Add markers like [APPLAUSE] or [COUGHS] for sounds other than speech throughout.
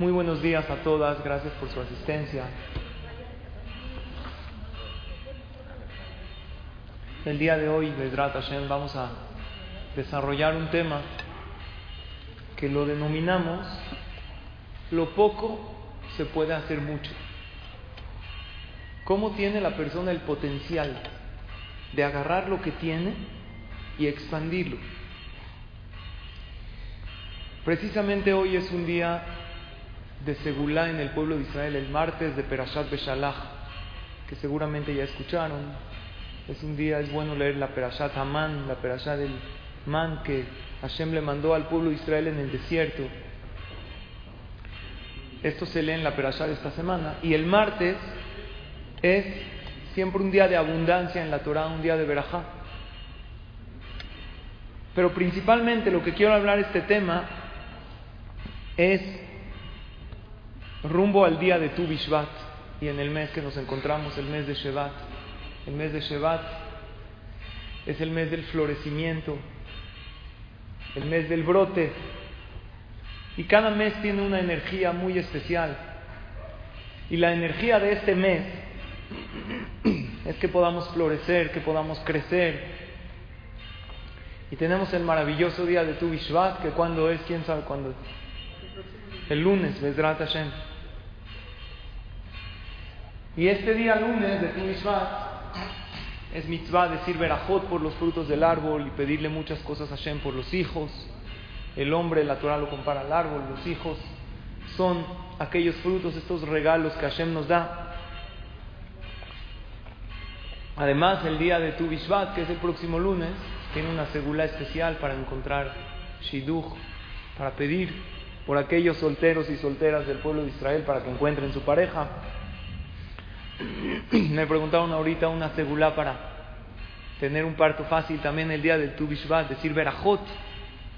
Muy buenos días a todas, gracias por su asistencia. El día de hoy, Vedrat Hashem, vamos a desarrollar un tema que lo denominamos lo poco se puede hacer mucho. ¿Cómo tiene la persona el potencial de agarrar lo que tiene y expandirlo? Precisamente hoy es un día de Segulá en el pueblo de Israel, el martes de Perashat Beshalach, que seguramente ya escucharon. Es un día, es bueno leer la Perashat Amán, la Perashat del Man que Hashem le mandó al pueblo de Israel en el desierto. Esto se lee en la Perashat de esta semana. Y el martes es siempre un día de abundancia en la Torah, un día de Berajá. Pero principalmente lo que quiero hablar este tema es rumbo al día de Tu Bishvat y en el mes que nos encontramos, el mes de Shevat. El mes de Shevat es el mes del florecimiento, el mes del brote. Y cada mes tiene una energía muy especial. Y la energía de este mes [CLEARS THROAT] es que podamos florecer, que podamos crecer. Y tenemos el maravilloso día de Tu Bishvat, que cuando es, quién sabe cuándo es. El lunes, Bezrat Hashem. Y este día lunes de Tu es mitzvah decir verajot por los frutos del árbol y pedirle muchas cosas a Hashem por los hijos. El hombre, la Torah lo compara al árbol, los hijos son aquellos frutos, estos regalos que Hashem nos da. Además, el día de Tu Bishvat, que es el próximo lunes, tiene una segula especial para encontrar Shidduch, para pedir por aquellos solteros y solteras del pueblo de Israel para que encuentren su pareja. [CLEARS THROAT] Me preguntaron ahorita una segulá para tener un parto fácil también el día del Tu Bishvat, decir Berajot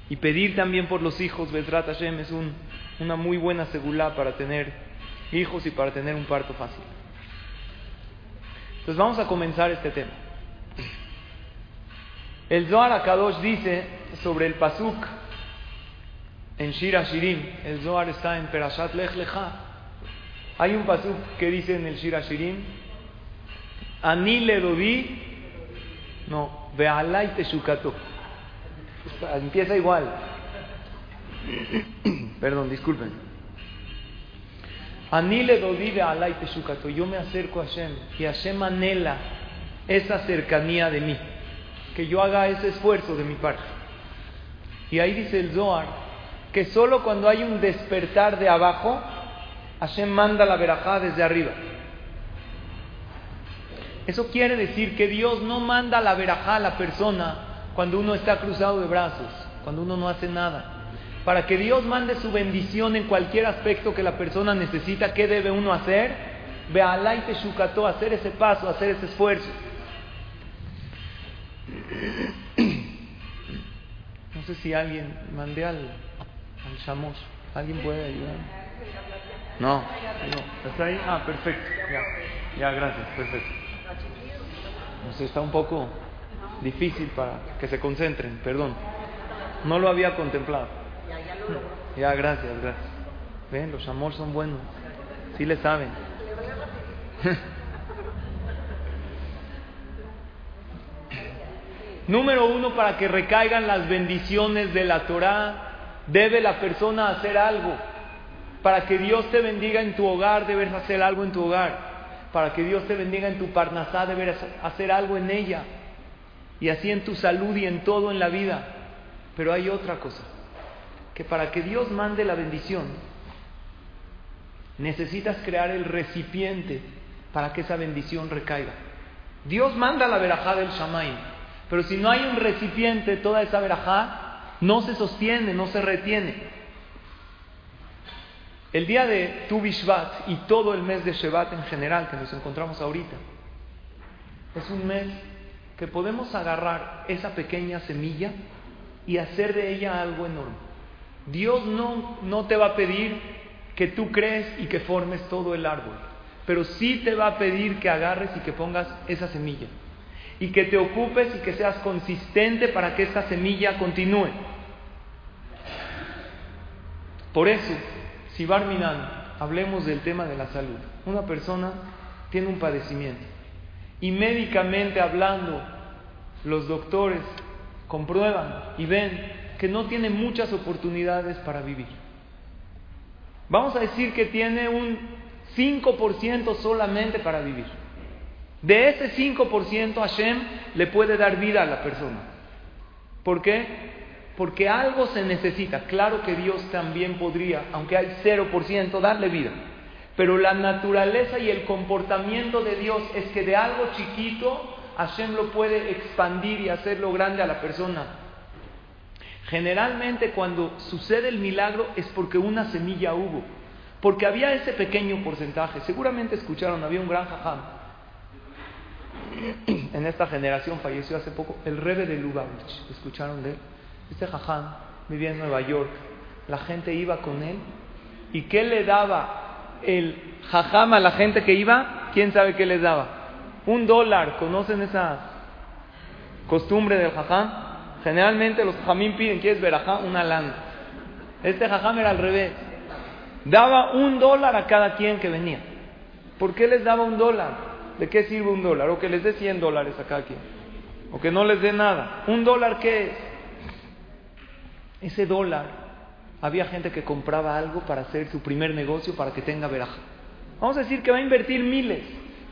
y pedir también por los hijos. Bezrat Hashem es un, una muy buena segulá para tener hijos y para tener un parto fácil. Entonces vamos a comenzar este tema. El Zohar Akadosh dice sobre el Pasuk en Shira Shirim, el Zohar está en Perashat Lech Lecha, hay un pasuk que dice en el Shira Shirim, Ani le dovi, no, ve'alai teshukato. Empieza igual. [COUGHS] Perdón, disculpen. Ani le dovi ve'alai teshukato. Yo me acerco a Hashem y Hashem anhela esa cercanía de mí. Que yo haga ese esfuerzo de mi parte. Y ahí dice el Zohar que solo cuando hay un despertar de abajo, Hashem manda la verajá desde arriba. Eso quiere decir que Dios no manda la verajá a la persona cuando uno está cruzado de brazos, cuando uno no hace nada. Para que Dios mande su bendición en cualquier aspecto que la persona necesita, ¿qué debe uno hacer? Ve a hacer ese paso, hacer ese esfuerzo. No sé si alguien, mandé al, al ¿alguien puede ayudar? No, no. ¿Está ahí? Ah, perfecto. Ya, ya gracias, perfecto. No sé, está un poco difícil para que se concentren, perdón. No lo había contemplado. Ya, gracias, gracias. Ven, los amores son buenos. Sí le saben. [LAUGHS] Número uno, para que recaigan las bendiciones de la Torah, debe la persona hacer algo. Para que Dios te bendiga en tu hogar, debes hacer algo en tu hogar. Para que Dios te bendiga en tu parnasá, debes hacer algo en ella. Y así en tu salud y en todo en la vida. Pero hay otra cosa. Que para que Dios mande la bendición, necesitas crear el recipiente para que esa bendición recaiga. Dios manda la verajá del Shamaim. Pero si no hay un recipiente, toda esa verajá no se sostiene, no se retiene. El día de Tu Bishvat y todo el mes de Shevat en general que nos encontramos ahorita, es un mes que podemos agarrar esa pequeña semilla y hacer de ella algo enorme. Dios no, no te va a pedir que tú crees y que formes todo el árbol, pero sí te va a pedir que agarres y que pongas esa semilla y que te ocupes y que seas consistente para que esta semilla continúe. Por eso, si Barminan, hablemos del tema de la salud. Una persona tiene un padecimiento y médicamente hablando, los doctores comprueban y ven que no tiene muchas oportunidades para vivir. Vamos a decir que tiene un 5% solamente para vivir. De ese 5% Hashem le puede dar vida a la persona. ¿Por qué? Porque algo se necesita. Claro que Dios también podría, aunque hay 0%, darle vida. Pero la naturaleza y el comportamiento de Dios es que de algo chiquito Hashem lo puede expandir y hacerlo grande a la persona. Generalmente cuando sucede el milagro es porque una semilla hubo, porque había ese pequeño porcentaje. Seguramente escucharon, había un gran jajam. [CLEARS THROAT] En esta generación falleció hace poco el rebe de Lubavitch. ¿Escucharon de él? Este jajam vivía en Nueva York. La gente iba con él. ¿Y qué le daba el jajam a la gente que iba? ¿Quién sabe qué les daba? Un dólar. ¿Conocen esa costumbre del jajam? Generalmente los jajamín piden, ¿quieres verajá? Una lana. Este jajam era al revés. Daba un dólar a cada quien que venía. ¿Por qué les daba un dólar? ¿De qué sirve un dólar? O que les dé 100 dólares a cada quien. O que no les dé nada. ¿Un dólar qué es? Ese dólar, había gente que compraba algo para hacer su primer negocio para que tenga veraja. Vamos a decir que va a invertir miles,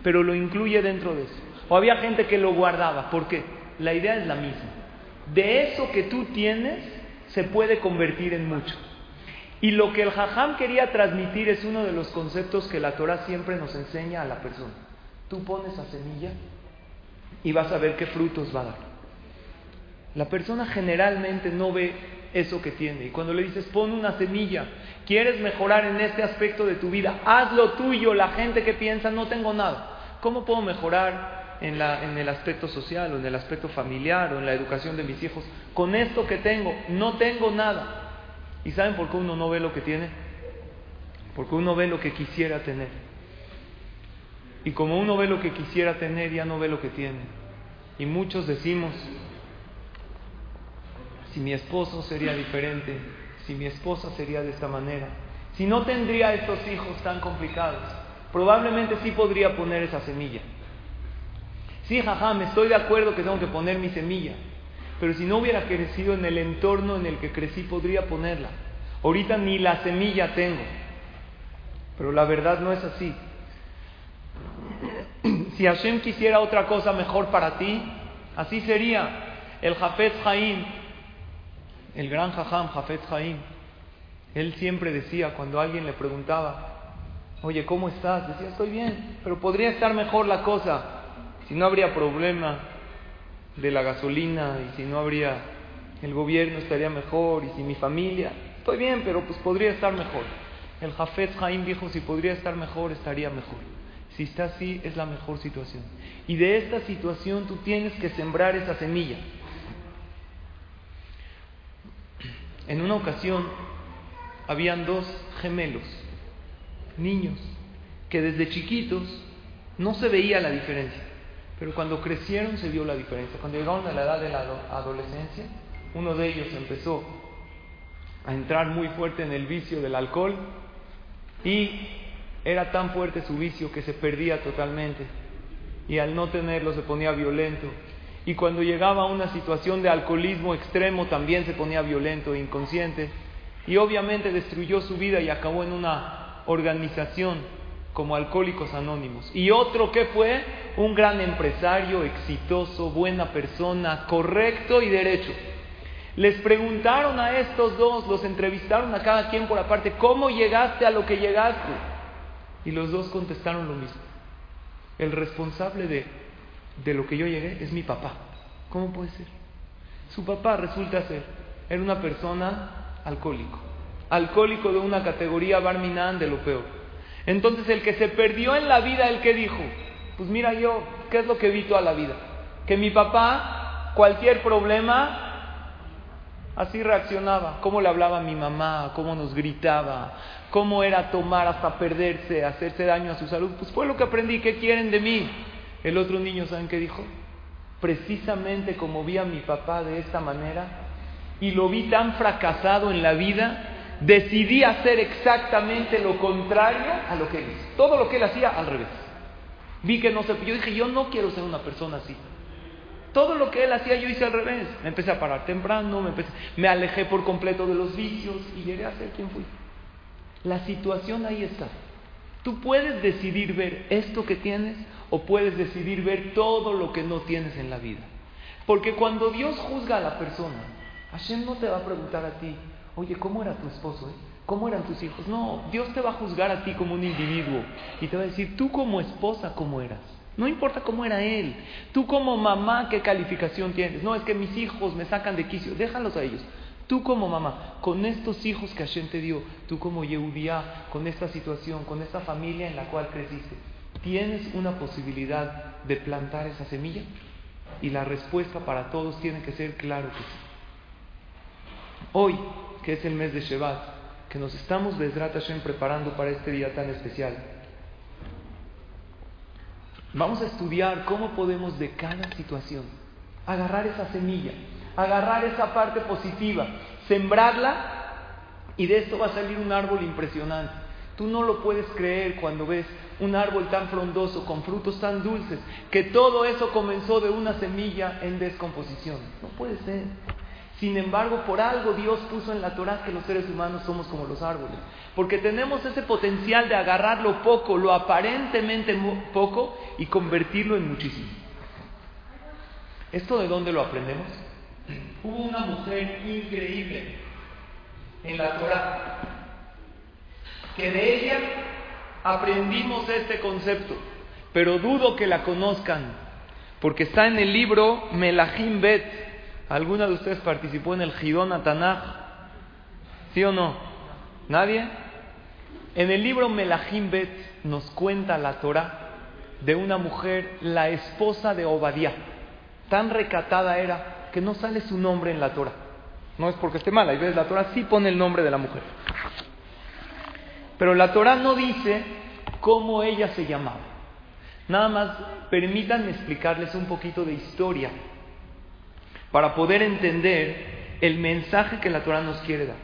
pero lo incluye dentro de eso. O había gente que lo guardaba. ¿Por qué? La idea es la misma. De eso que tú tienes, se puede convertir en mucho. Y lo que el jajam quería transmitir es uno de los conceptos que la Torah siempre nos enseña a la persona. Tú pones a semilla y vas a ver qué frutos va a dar. La persona generalmente no ve eso que tiene. Y cuando le dices, pon una semilla, quieres mejorar en este aspecto de tu vida, haz lo tuyo. La gente que piensa, no tengo nada. ¿Cómo puedo mejorar en, la, en el aspecto social o en el aspecto familiar o en la educación de mis hijos? Con esto que tengo, no tengo nada. ¿Y saben por qué uno no ve lo que tiene? Porque uno ve lo que quisiera tener. Y como uno ve lo que quisiera tener, ya no ve lo que tiene. Y muchos decimos, si mi esposo sería diferente, si mi esposa sería de esta manera, si no tendría estos hijos tan complicados, probablemente sí podría poner esa semilla. Sí, jaja, me estoy de acuerdo que tengo que poner mi semilla, pero si no hubiera crecido en el entorno en el que crecí, podría ponerla. Ahorita ni la semilla tengo, pero la verdad no es así. [CLEARS THROAT] Si Hashem quisiera otra cosa mejor para ti, así sería. El Jafet Jaim, el gran Jajam Jafet Jaim, él siempre decía cuando alguien le preguntaba, oye, ¿cómo estás? Decía, estoy bien, pero podría estar mejor la cosa, si no habría problema de la gasolina y si no habría, el gobierno estaría mejor y si mi familia, estoy bien, pero pues podría estar mejor. El Jafet Jaim dijo, si podría estar mejor, estaría mejor. Si está así, es la mejor situación. Y de esta situación tú tienes que sembrar esa semilla. En una ocasión habían dos gemelos, niños, que desde chiquitos no se veía la diferencia, pero cuando crecieron se vio la diferencia. Cuando llegaron a la edad de la adolescencia, uno de ellos empezó a entrar muy fuerte en el vicio del alcohol y era tan fuerte su vicio que se perdía totalmente y al no tenerlo se ponía violento. Y cuando llegaba a una situación de alcoholismo extremo también se ponía violento e inconsciente. Y obviamente destruyó su vida y acabó en una organización como Alcohólicos Anónimos. Y otro que fue un gran empresario, exitoso, buena persona, correcto y derecho. Les preguntaron a estos dos, los entrevistaron a cada quien por aparte, ¿cómo llegaste a lo que llegaste? Y los dos contestaron lo mismo. El responsable de, de lo que yo llegué es mi papá. ¿Cómo puede ser? Su papá resulta ser, era una persona alcohólico. Alcohólico de una categoría barminan de lo peor. Entonces el que se perdió en la vida, el que dijo, pues mira yo, ¿qué es lo que vi toda la vida? Que mi papá, cualquier problema, Así reaccionaba, cómo le hablaba a mi mamá, cómo nos gritaba, cómo era tomar hasta perderse, hacerse daño a su salud. Pues fue lo que aprendí, ¿qué quieren de mí? El otro niño, ¿saben qué dijo? Precisamente como vi a mi papá de esta manera y lo vi tan fracasado en la vida decidí hacer exactamente lo contrario a lo que él hizo. Todo lo que él hacía al revés. Vi que no se... Yo dije, yo no quiero ser una persona así. Todo lo que él hacía yo hice al revés. Me empecé a parar temprano, me, me alejé por completo de los vicios y llegué a ser quien fui. La situación ahí está. Tú puedes decidir ver esto que tienes o puedes decidir ver todo lo que no tienes en la vida. Porque cuando Dios juzga a la persona, Hashem no te va a preguntar a ti, oye, ¿cómo era tu esposo? Eh? ¿Cómo eran tus hijos? No, Dios te va a juzgar a ti como un individuo y te va a decir, tú como esposa, ¿cómo eras? No importa cómo era él. Tú como mamá, ¿qué calificación tienes? No, es que mis hijos me sacan de quicio. Déjalos a ellos. Tú como mamá, con estos hijos que Hashem te dio, tú como Yehudiá, con esta situación, con esta familia en la cual creciste, ¿tienes una posibilidad de plantar esa semilla? Y la respuesta para todos tiene que ser claro que sí. Hoy, que es el mes de Shevat, que nos estamos desde Hashem preparando para este día tan especial, vamos a estudiar cómo podemos de cada situación agarrar esa semilla agarrar esa parte positiva, sembrarla y de esto va a salir un árbol impresionante. Tú no lo puedes creer cuando ves un árbol tan frondoso, con frutos tan dulces, que todo eso comenzó de una semilla en descomposición. No puede ser. Sin embargo, por algo Dios puso en la Torah que los seres humanos somos como los árboles. Porque tenemos ese potencial de agarrar lo poco, lo aparentemente poco, y convertirlo en muchísimo. ¿Esto de dónde lo aprendemos? Hubo una mujer increíble en la Torah, que de ella aprendimos este concepto, pero dudo que la conozcan, porque está en el libro Melahim Bet. ¿Alguna de ustedes participó en el Gidón Atanaj? ¿Sí o no? ¿Nadie? En el libro Melahim Bet nos cuenta la Torah de una mujer, la esposa de Obadiah. Tan recatada era que no sale su nombre en la Torah. No es porque esté mala, y ves, la Torah sí pone el nombre de la mujer. Pero la Torah no dice cómo ella se llamaba. Nada más permítanme explicarles un poquito de historia para poder entender el mensaje que la Torah nos quiere dar.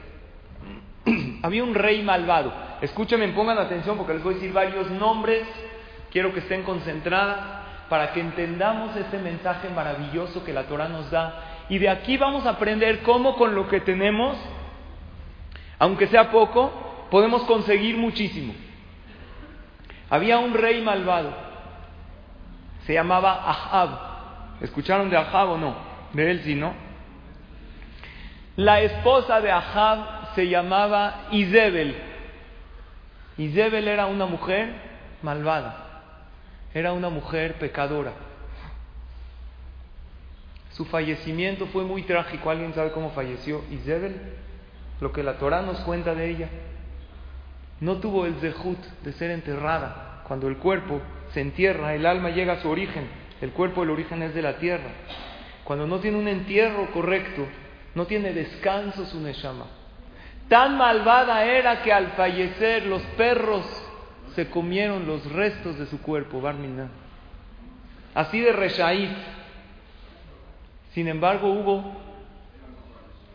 [CLEARS THROAT] Había un rey malvado. Escúchenme, pongan atención porque les voy a decir varios nombres. Quiero que estén concentradas para que entendamos este mensaje maravilloso que la Torah nos da. Y de aquí vamos a aprender cómo con lo que tenemos, aunque sea poco, podemos conseguir muchísimo. Había un rey malvado, se llamaba Ahab. ¿Escucharon de Ahab o no? De él sí, ¿no? La esposa de Ahab se llamaba Izebel. Izebel era una mujer malvada era una mujer pecadora. Su fallecimiento fue muy trágico. ¿Alguien sabe cómo falleció Isabel? Lo que la Torah nos cuenta de ella. No tuvo el zehut de ser enterrada. Cuando el cuerpo se entierra, el alma llega a su origen. El cuerpo, el origen es de la tierra. Cuando no tiene un entierro correcto, no tiene descanso su neshama. Tan malvada era que al fallecer los perros se comieron los restos de su cuerpo, Barminan. Así de Reshaí. Sin embargo, hubo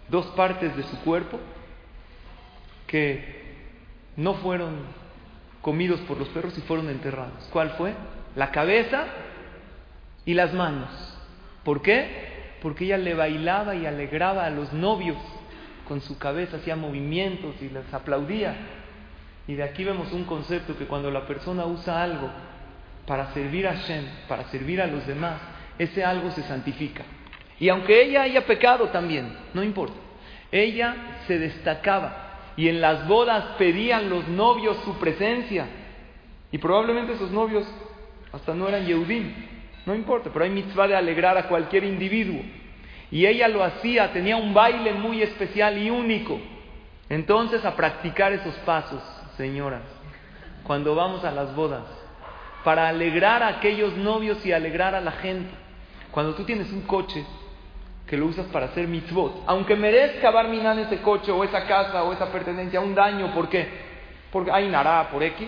dos partes de su cuerpo que no fueron comidos por los perros y fueron enterrados. ¿Cuál fue? La cabeza y las manos. ¿Por qué? Porque ella le bailaba y alegraba a los novios con su cabeza, hacía movimientos y les aplaudía. Y de aquí vemos un concepto que cuando la persona usa algo para servir a Shem, para servir a los demás, ese algo se santifica. Y aunque ella haya pecado también, no importa. Ella se destacaba y en las bodas pedían los novios su presencia. Y probablemente esos novios hasta no eran Yehudim, no importa, pero hay mitzvah de alegrar a cualquier individuo. Y ella lo hacía, tenía un baile muy especial y único. Entonces a practicar esos pasos señoras, cuando vamos a las bodas, para alegrar a aquellos novios y alegrar a la gente. Cuando tú tienes un coche que lo usas para hacer mitzvot, aunque merezca barminar ese coche o esa casa o esa pertenencia un daño, ¿por qué? Porque hay nará por X.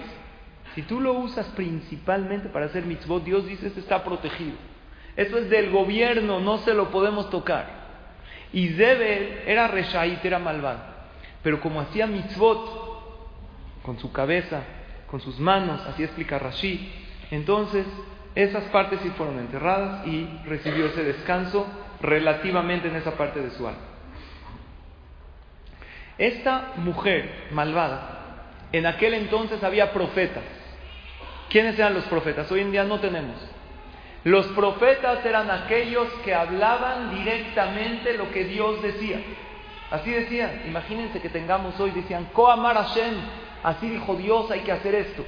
Si tú lo usas principalmente para hacer mitzvot, Dios dice, este está protegido. Eso es del gobierno, no se lo podemos tocar. Y Zebel era reshait, era malvado. Pero como hacía mitzvot con su cabeza, con sus manos, así explica Rashi, entonces esas partes sí fueron enterradas y recibió ese descanso relativamente en esa parte de su alma. Esta mujer malvada, en aquel entonces había profetas. ¿Quiénes eran los profetas? Hoy en día no tenemos. Los profetas eran aquellos que hablaban directamente lo que Dios decía. Así decían, imagínense que tengamos hoy, decían, Koamar Hashem, así dijo Dios, hay que hacer esto.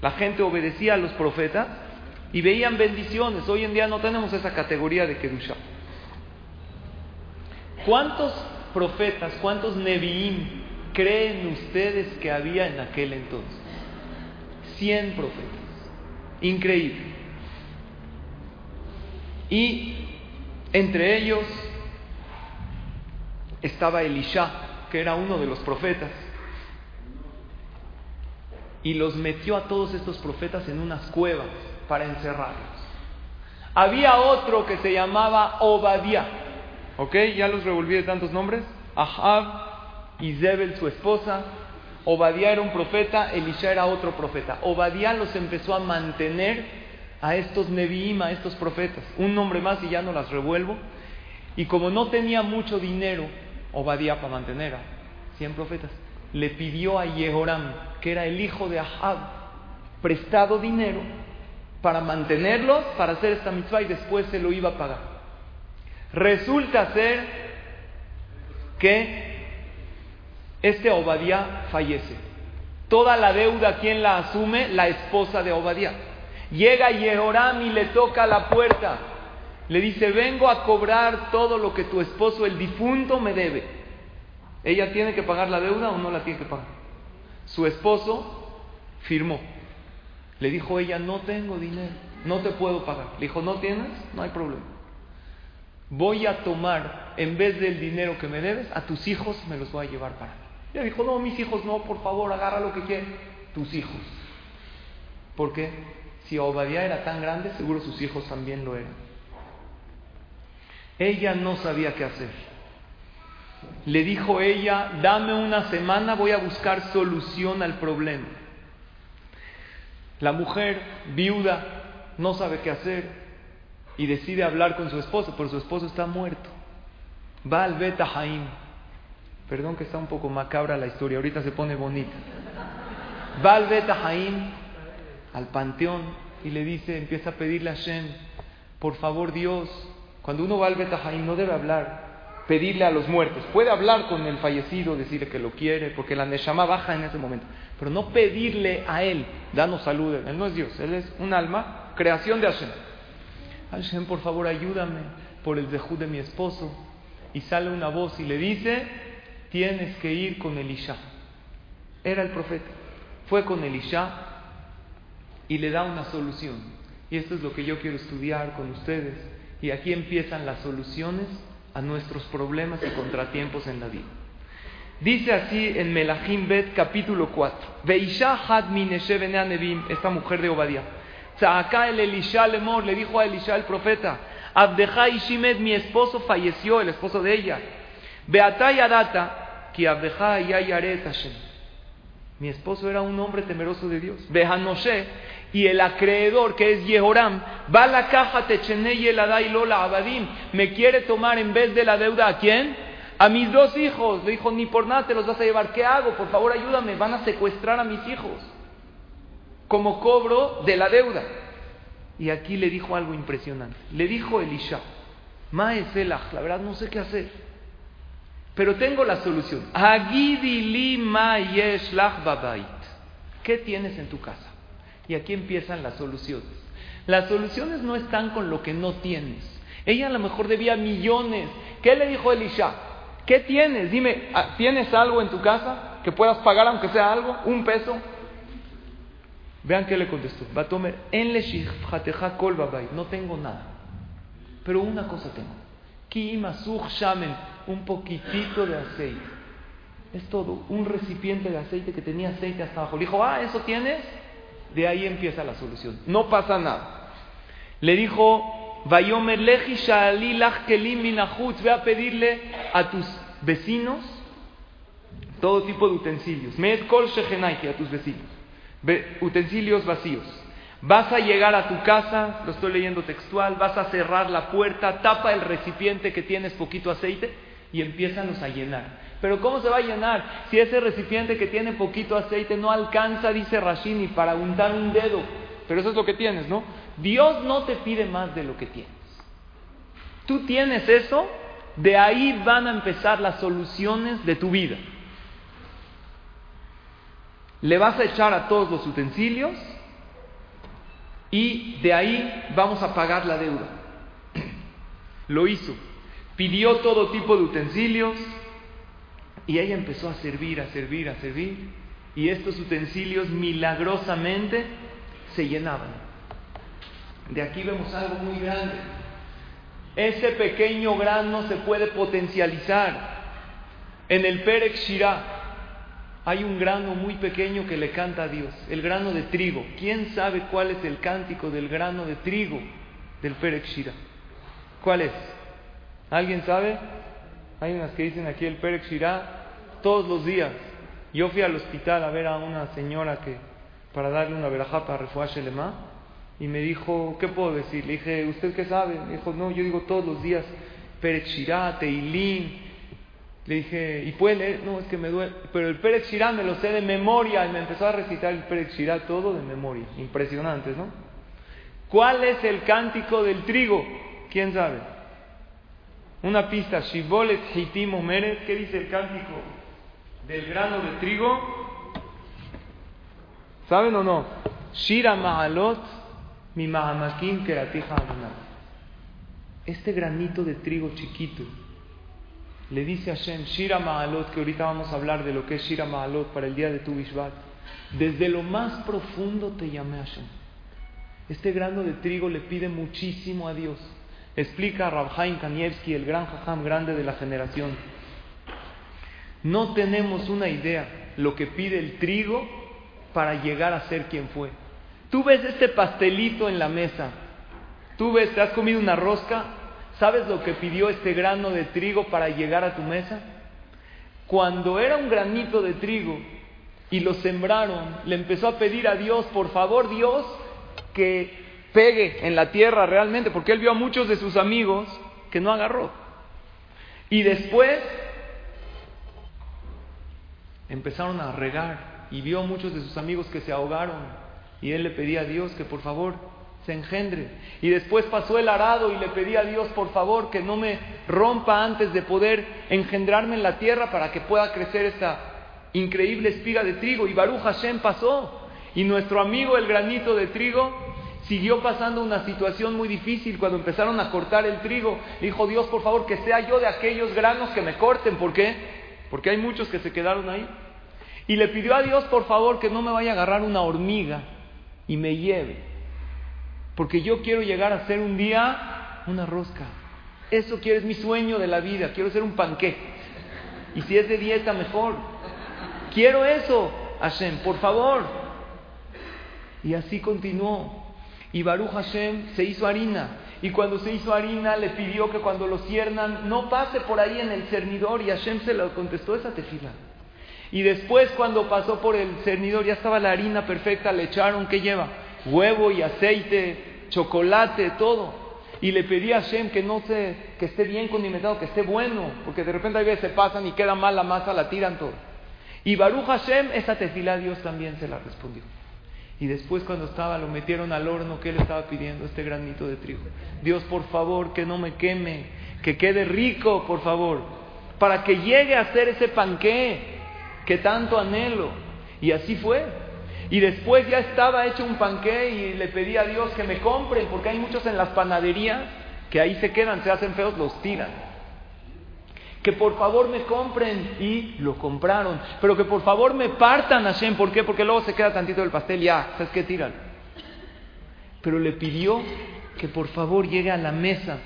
La gente obedecía a los profetas y veían bendiciones. Hoy en día no tenemos esa categoría de Kedusha. ¿Cuántos profetas, cuántos Nevi'im creen ustedes que había en aquel entonces? Cien profetas. Increíble. Y entre ellos estaba Elisha, que era uno de los profetas. Y los metió a todos estos profetas en unas cuevas para encerrarlos. Había otro que se llamaba Obadiah. ¿Ok? Ya los revolví de tantos nombres. Ahab, Izebel, su esposa. Obadiah era un profeta, Elisha era otro profeta. Obadiah los empezó a mantener a estos Nevi'im, a estos profetas. Un nombre más y ya no las revuelvo. Y como no tenía mucho dinero, Obadiah para mantener a 100 profetas, le pidió a Yehoram, que era el hijo de Ahab, prestado dinero para mantenerlos, para hacer esta mitzvah y después se lo iba a pagar. Resulta ser que este Obadiah fallece. Toda la deuda, ¿quién la asume? La esposa de Obadiah. Llega Yehoram y le toca la puerta. Le dice, vengo a cobrar todo lo que tu esposo, el difunto, me debe. ¿Ella tiene que pagar la deuda o no la tiene que pagar? Su esposo firmó. Le dijo ella, no tengo dinero, no te puedo pagar. Le dijo, ¿no tienes? No hay problema. Voy a tomar, en vez del dinero que me debes, a tus hijos me los voy a llevar para mí. Ella dijo, no, mis hijos no, por favor, agarra lo que quieras. Tus hijos. ¿Por qué? Si Obadiah era tan grande, seguro sus hijos también lo eran. Ella no sabía qué hacer. Le dijo ella, dame una semana, voy a buscar solución al problema. La mujer, viuda, no sabe qué hacer y decide hablar con su esposo, pero su esposo está muerto. Va al Beta Jaim. Perdón que está un poco macabra la historia, ahorita se pone bonita. Va al Beta Jaim al panteón y le dice, empieza a pedirle a Shem, por favor Dios, cuando uno va al Betahaim no debe hablar, pedirle a los muertos. Puede hablar con el fallecido, decirle que lo quiere, porque la Neshama baja en ese momento. Pero no pedirle a él, danos salud. Él no es Dios, él es un alma, creación de Hashem. Hashem, por favor, ayúdame por el dejud de mi esposo. Y sale una voz y le dice, tienes que ir con Elisha. Era el profeta. Fue con Elisha y le da una solución. Y esto es lo que yo quiero estudiar con ustedes. Y aquí empiezan las soluciones a nuestros problemas y contratiempos en la vida. Dice así en Melahim Bet capítulo 4. Veisha had esta mujer de Obadiah. Tzaka el Elisha lemor, le dijo a Elisha el profeta, Abdeja Ishimed, mi esposo falleció, el esposo de ella. Beatay Adata, ki Abdeja Yayaret Hashem. Mi esposo era un hombre temeroso de Dios. Behanoshe, y el acreedor, que es Yehoram, va a la caja Techene y el Lola Abadim, me quiere tomar en vez de la deuda a quién? A mis dos hijos. Le dijo, ni por nada te los vas a llevar. ¿Qué hago? Por favor, ayúdame. Van a secuestrar a mis hijos. Como cobro de la deuda. Y aquí le dijo algo impresionante. Le dijo Elisha, Maeselach, la verdad no sé qué hacer. Pero tengo la solución. ¿Qué tienes en tu casa? Y aquí empiezan las soluciones. Las soluciones no están con lo que no tienes. Ella a lo mejor debía millones. ¿Qué le dijo Elisha? ¿Qué tienes? Dime, ah, ¿tienes algo en tu casa que puedas pagar aunque sea algo? ¿Un peso? Vean qué le contestó. Batomer, en no tengo nada. Pero una cosa tengo. shamen, un poquitito de aceite. Es todo, un recipiente de aceite que tenía aceite hasta abajo. Le dijo, ah, ¿eso tienes? De ahí empieza la solución. No pasa nada. Le dijo, Vayomer leji ve a pedirle a tus vecinos todo tipo de utensilios. Med kol a tus vecinos. Utensilios vacíos. Vas a llegar a tu casa, lo estoy leyendo textual, vas a cerrar la puerta, tapa el recipiente que tienes poquito aceite y empiezan a llenar. Pero ¿cómo se va a llenar si ese recipiente que tiene poquito aceite no alcanza, dice Rashini, para untar un dedo? Pero eso es lo que tienes, ¿no? Dios no te pide más de lo que tienes. Tú tienes eso, de ahí van a empezar las soluciones de tu vida. Le vas a echar a todos los utensilios y de ahí vamos a pagar la deuda. [CLEARS THROAT] Lo hizo. Pidió todo tipo de utensilios y ella empezó a servir, a servir, a servir. Y estos utensilios milagrosamente se llenaban. De aquí vemos algo muy grande. Ese pequeño grano se puede potencializar. En el Perek Shirah hay un grano muy pequeño que le canta a Dios, el grano de trigo. ¿Quién sabe cuál es el cántico del grano de trigo del Perek? ¿Cuál es? ¿Alguien sabe? Hay unas que dicen aquí el Perek todos los días. Yo fui al hospital a ver a una señora que para darle una verajá para Refuah Shelema y me dijo, ¿qué puedo decir? Le dije, ¿usted qué sabe? Me dijo, no, yo digo todos los días Perek Teilín, le dije, ¿y puede leer? No, es que me duele. Pero el Pérez Shirá me lo sé de memoria. Y me empezó a recitar el Pérez Shirá todo de memoria. Impresionante, ¿no? ¿Cuál es el cántico del trigo? ¿Quién sabe? Una pista. Shibolet Hitim. ¿Qué dice el cántico del grano de trigo? ¿Saben o no? Shira Ma'alot mi Mahamakim Keratija Este granito de trigo chiquito le dice a Hashem, Shira Ma'alot, que ahorita vamos a hablar de lo que es Shira Ma'alot para el día de tu Bishvat, desde lo más profundo te llamé a Hashem. Este grano de trigo le pide muchísimo a Dios. Explica Rabhaim Kanievski, el gran jajam grande de la generación. No tenemos una idea lo que pide el trigo para llegar a ser quien fue. Tú ves este pastelito en la mesa, tú ves, te has comido una rosca, ¿Sabes lo que pidió este grano de trigo para llegar a tu mesa? Cuando era un granito de trigo y lo sembraron, le empezó a pedir a Dios, por favor Dios, que pegue en la tierra realmente, porque él vio a muchos de sus amigos que no agarró. Y después empezaron a regar y vio a muchos de sus amigos que se ahogaron. Y él le pedía a Dios que por favor se engendre. Y después pasó el arado y le pedí a Dios, por favor, que no me rompa antes de poder engendrarme en la tierra para que pueda crecer esta increíble espiga de trigo. Y Baruch Hashem pasó. Y nuestro amigo, el granito de trigo, siguió pasando una situación muy difícil cuando empezaron a cortar el trigo. Dijo Dios, por favor, que sea yo de aquellos granos que me corten. ¿Por qué? Porque hay muchos que se quedaron ahí. Y le pidió a Dios, por favor, que no me vaya a agarrar una hormiga y me lleve. Porque yo quiero llegar a ser un día una rosca. Eso quiero, es mi sueño de la vida. Quiero ser un panqué. Y si es de dieta, mejor. Quiero eso, Hashem, por favor. Y así continuó. Y Baruch Hashem se hizo harina. Y cuando se hizo harina, le pidió que cuando lo ciernan, no pase por ahí en el cernidor. Y Hashem se lo contestó esa tefila. Y después, cuando pasó por el cernidor, ya estaba la harina perfecta. Le echaron, ¿qué lleva? Huevo y aceite, chocolate, todo. Y le pedí a Hashem que no se, que esté bien condimentado, que esté bueno, porque de repente a veces se pasan y queda mal la masa, la tiran todo. Y Baruch Hashem, esa tefila Dios también se la respondió. Y después cuando estaba, lo metieron al horno, ¿qué le estaba pidiendo? Este granito de trigo. Dios, por favor, que no me queme, que quede rico, por favor, para que llegue a ser ese panqué que tanto anhelo. Y así fue. Y después ya estaba hecho un panqué y le pedí a Dios que me compren, porque hay muchos en las panaderías que ahí se quedan, se hacen feos, los tiran. Que por favor me compren y lo compraron. Pero que por favor me partan a Hashem. ¿Por qué? Porque luego se queda tantito del pastel ya, ¿sabes qué? Tiran. Pero le pidió que por favor llegue a la mesa.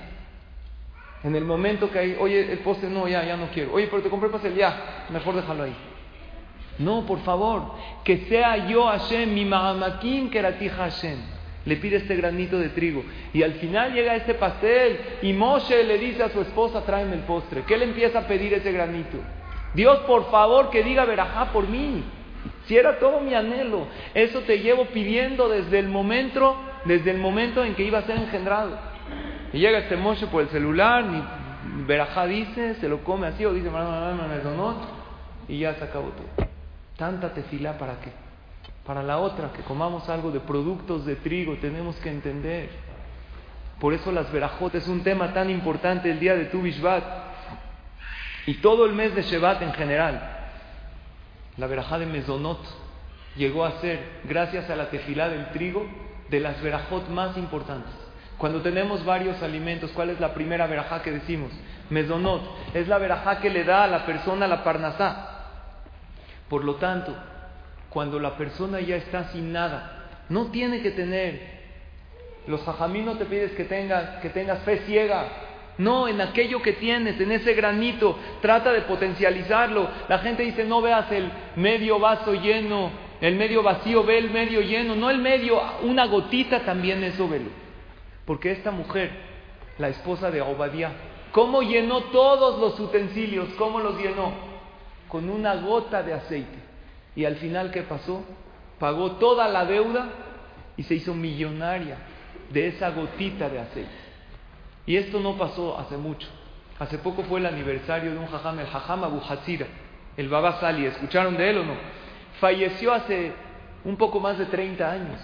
En el momento que hay, oye, el postre no, ya, ya no quiero. Oye, pero te compré el pastel, ya, mejor déjalo ahí. No, por favor, que sea yo Hashem, mi Mahamakim Keratija Hashem. Le pide este granito de trigo. Y al final llega este pastel y Moshe le dice a su esposa, tráeme el postre. ¿Qué le empieza a pedir ese granito? Dios, por favor, que diga verajá por mí. Si era todo mi anhelo, eso te llevo pidiendo desde el momento, desde el momento en que iba a ser engendrado. Y llega este mocho por el celular, ni verajá dice, se lo come así, o dice, y ya se acabó todo. Tanta tefilá para qué? Para la otra, que comamos algo de productos de trigo, tenemos que entender. Por eso las verajot es un tema tan importante el día de Tu Bishvat y todo el mes de Shevat en general. La verajá de Mezonot llegó a ser, gracias a la tefilá del trigo, de las verajot más importantes. Cuando tenemos varios alimentos, ¿cuál es la primera verajá que decimos? Mezonot. Es la verajá que le da a la persona la parnasá. Por lo tanto, cuando la persona ya está sin nada, no tiene que tener. Los jajamí no te pides que tengas, que tengas fe ciega. No, en aquello que tienes, en ese granito, trata de potencializarlo. La gente dice, no veas el medio vaso lleno, el medio vacío, ve el medio lleno. No el medio, una gotita también eso velo. Porque esta mujer, la esposa de Obadiah, ¿cómo llenó todos los utensilios? ¿Cómo los llenó? Con una gota de aceite. Y al final, ¿qué pasó? Pagó toda la deuda y se hizo millonaria de esa gotita de aceite. Y esto no pasó hace mucho. Hace poco fue el aniversario de un jajam, el jajam Abu Hatzira, el Baba Sali. ¿Escucharon de él o no? Falleció hace un poco más de 30 años.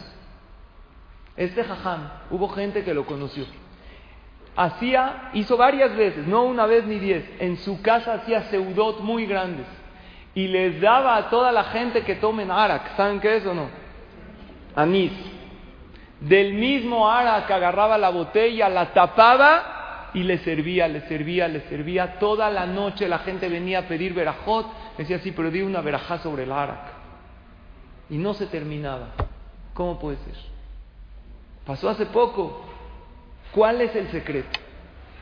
Este jajam, hubo gente que lo conoció. Hacía, hizo varias veces, no una vez ni diez, en su casa hacía seudot muy grandes y les daba a toda la gente que tomen arak. ¿Saben qué es o no? Anís. Del mismo arak agarraba la botella, la tapaba y le servía, le servía, le servía. Toda la noche la gente venía a pedir verajot. Decía, sí, pero di una verajá sobre el arak. Y no se terminaba. ¿Cómo puede ser? Pasó hace poco. ¿Cuál es el secreto?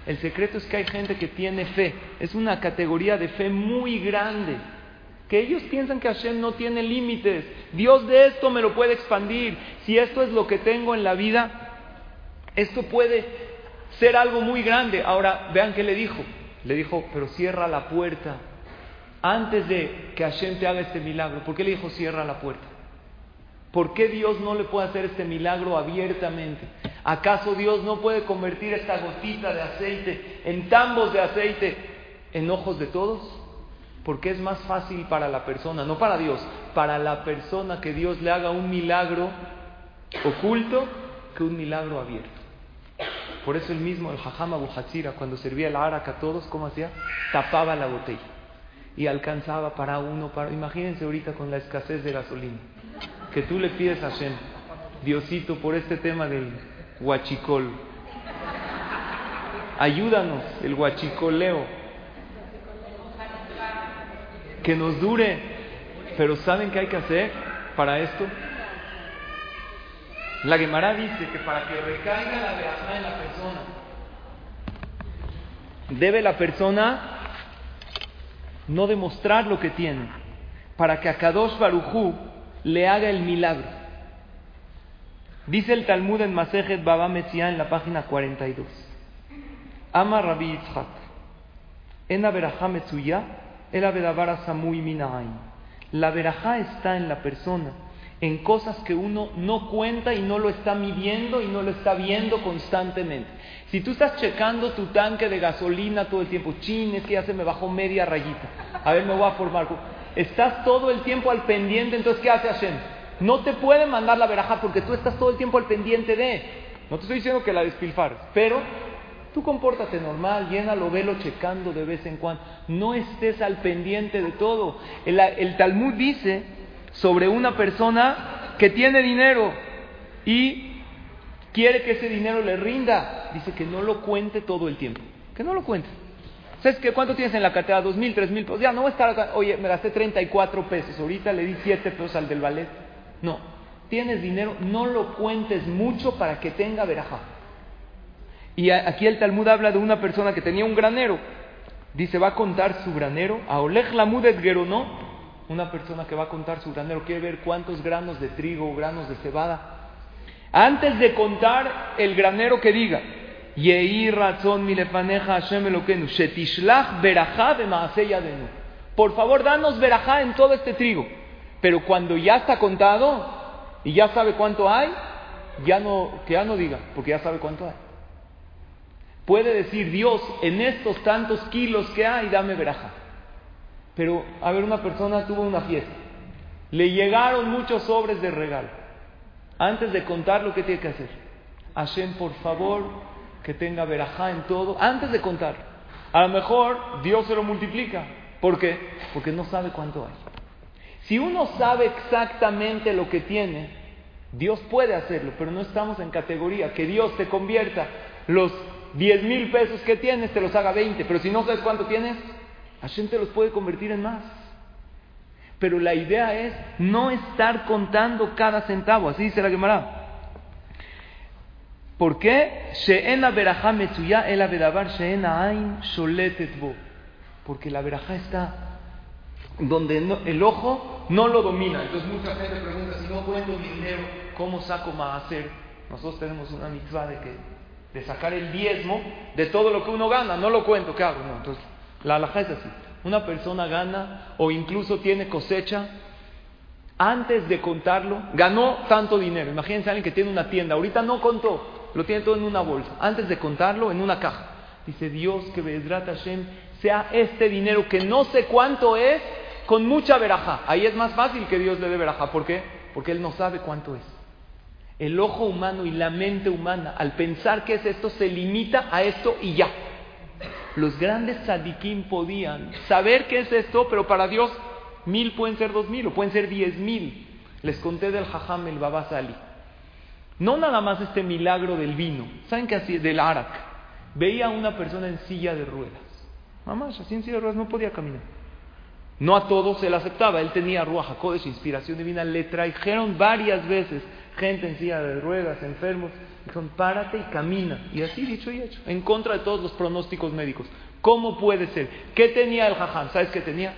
El secreto es que hay gente que tiene fe. Es una categoría de fe muy grande que ellos piensan que Hashem no tiene límites. Dios de esto me lo puede expandir. Si esto es lo que tengo en la vida, esto puede ser algo muy grande. Ahora, vean qué le dijo. Le dijo, pero cierra la puerta antes de que Hashem te haga este milagro. ¿Por qué le dijo cierra la puerta? ¿Por qué Dios no le puede hacer este milagro abiertamente? ¿Acaso Dios no puede convertir esta gotita de aceite en tambos de aceite en ojos de todos? Porque es más fácil para la persona, no para Dios, para la persona que Dios le haga un milagro oculto que un milagro abierto. Por eso el mismo, el Jajam Abu cuando servía el arak a todos, ¿cómo hacía? Tapaba la botella y alcanzaba para uno, para... Imagínense ahorita con la escasez de gasolina, que tú le pides a Hashem, Diosito, por este tema del huachicol, ayúdanos, el huachicoleo que nos dure. Pero ¿saben qué hay que hacer para esto? La Gemara dice que para que recaiga la verajá en la persona, debe la persona no demostrar lo que tiene, para que a Kadosh Barujú le haga el milagro. Dice el Talmud en Masejet Baba Metzia en la página 42. Ama Rabbi Yitzhak. En la verajá Metzuya la verajá está en la persona, en cosas que uno no cuenta y no lo está midiendo y no lo está viendo constantemente. Si tú estás checando tu tanque de gasolina todo el tiempo, chin, es que ya se me bajó media rayita, a ver, me voy a formar. Estás todo el tiempo al pendiente, entonces, ¿qué hace Hashem? No te puede mandar la verajá porque tú estás todo el tiempo al pendiente de. No te estoy diciendo que la despilfarres, pero Tú compórtate normal, llénalo, velo checando de vez en cuando. No estés al pendiente de todo. El, Talmud dice sobre una persona que tiene dinero y quiere que ese dinero le rinda. Dice que no lo cuente todo el tiempo. Que no lo cuente. ¿Sabes qué? ¿Cuánto tienes en la cartera? ¿Dos mil, tres mil pesos? Ya, no voy a estar acá. Oye, me gasté 34 pesos. Ahorita le di 7 pesos al del ballet. No. Tienes dinero, no lo cuentes mucho para que tenga verajá. Y aquí el Talmud habla de una persona que tenía un granero. Dice, va a contar su granero. A Oleg Lamudet Geronó, una persona que va a contar su granero, quiere ver cuántos granos de trigo o granos de cebada. Antes de contar el granero que diga, Por favor, danos verajá en todo este trigo. Pero cuando ya está contado y ya sabe cuánto hay, ya no, que ya no diga, porque ya sabe cuánto hay. Puede decir Dios, en estos tantos kilos que hay, dame verajá. Pero, a ver, una persona tuvo una fiesta. Le llegaron muchos sobres de regalo. Antes de contar lo que tiene que hacer. Hashem, por favor, que tenga verajá en todo. Antes de contar. A lo mejor Dios se lo multiplica. ¿Por qué? Porque no sabe cuánto hay. Si uno sabe exactamente lo que tiene, Dios puede hacerlo, pero no estamos en categoría que Dios te convierta los 10 mil pesos que tienes, te los haga 20, pero si no sabes cuánto tienes, Hashem te los puede convertir en más. Pero la idea es no estar contando cada centavo, así dice la Gemara. ¿Por qué? Porque la verajá está donde el ojo no lo domina. Entonces mucha gente pregunta, si no cuento dinero, ¿cómo saco hacer? Nosotros tenemos una mitzvah de, que, de sacar el diezmo de todo lo que uno gana. No lo cuento, ¿qué hago? No, entonces la alhaja es así. Una persona gana o incluso tiene cosecha. Antes de contarlo, ganó tanto dinero. Imagínense alguien que tiene una tienda. Ahorita no contó, lo tiene todo en una bolsa. Antes de contarlo, en una caja. Dice Dios que Bezrat Hashem sea este dinero que no sé cuánto es, con mucha veraja. Ahí es más fácil que Dios le dé veraja. ¿Por qué? Porque Él no sabe cuánto es. El ojo humano y la mente humana, al pensar que es esto, se limita a esto y ya. Los grandes sadiquín podían saber qué es esto, pero para Dios mil pueden ser dos mil o pueden ser diez mil. Les conté del jajam el Baba Sali. No nada más este milagro del vino. ¿Saben qué hacía? Del arak. Veía a una persona en silla de ruedas. Mamá, así en silla de ruedas no podía caminar. No a todos le aceptaba. Él tenía ruaja, de inspiración divina. Le trajeron varias veces gente en silla de ruedas, enfermos. Dijeron, párate y camina. Y así dicho y hecho, en contra de todos los pronósticos médicos. ¿Cómo puede ser? ¿Qué tenía el jajam? ¿Sabes qué tenía?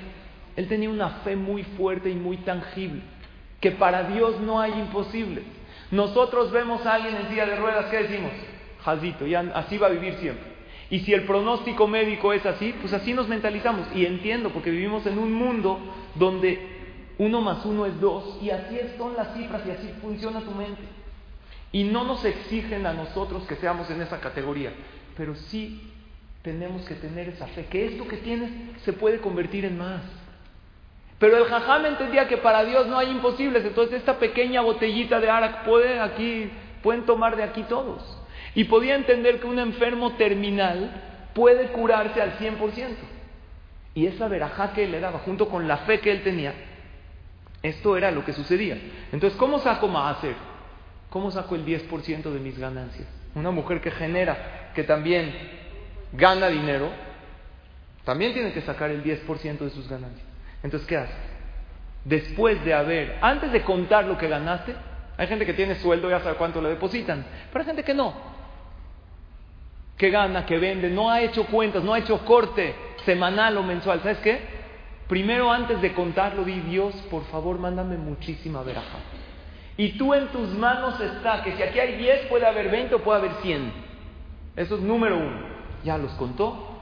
Él tenía una fe muy fuerte y muy tangible, que para Dios no hay imposibles. Nosotros vemos a alguien en silla de ruedas, ¿qué decimos? Jazito, y así va a vivir siempre. Y si el pronóstico médico es así, pues así nos mentalizamos. Y entiendo, porque vivimos en un mundo donde uno más uno es dos, y así son las cifras y así funciona tu mente. Y no nos exigen a nosotros que seamos en esa categoría, pero sí tenemos que tener esa fe, que esto que tienes se puede convertir en más. Pero el jajam entendía que para Dios no hay imposibles, entonces esta pequeña botellita de arak puede aquí, pueden tomar de aquí todos. Y podía entender que un enfermo terminal puede curarse al 100%. Y esa verajá que él le daba, junto con la fe que él tenía, esto era lo que sucedía. Entonces, ¿cómo saco hacer? ¿Cómo saco el 10% de mis ganancias? Una mujer que genera, que también gana dinero, también tiene que sacar el 10% de sus ganancias. Entonces, ¿qué hace? Después de haber, antes de contar lo que ganaste, hay gente que tiene sueldo, ya sabe cuánto le depositan, pero hay gente que no. Que gana, que vende, no ha hecho cuentas, no ha hecho corte semanal o mensual. ¿Sabes qué? Primero, antes de contarlo, di Dios, por favor, mándame muchísima veraja. Y tú en tus manos está, que si aquí hay 10, puede haber 20 o puede haber 100. Eso es número uno. Ya los contó,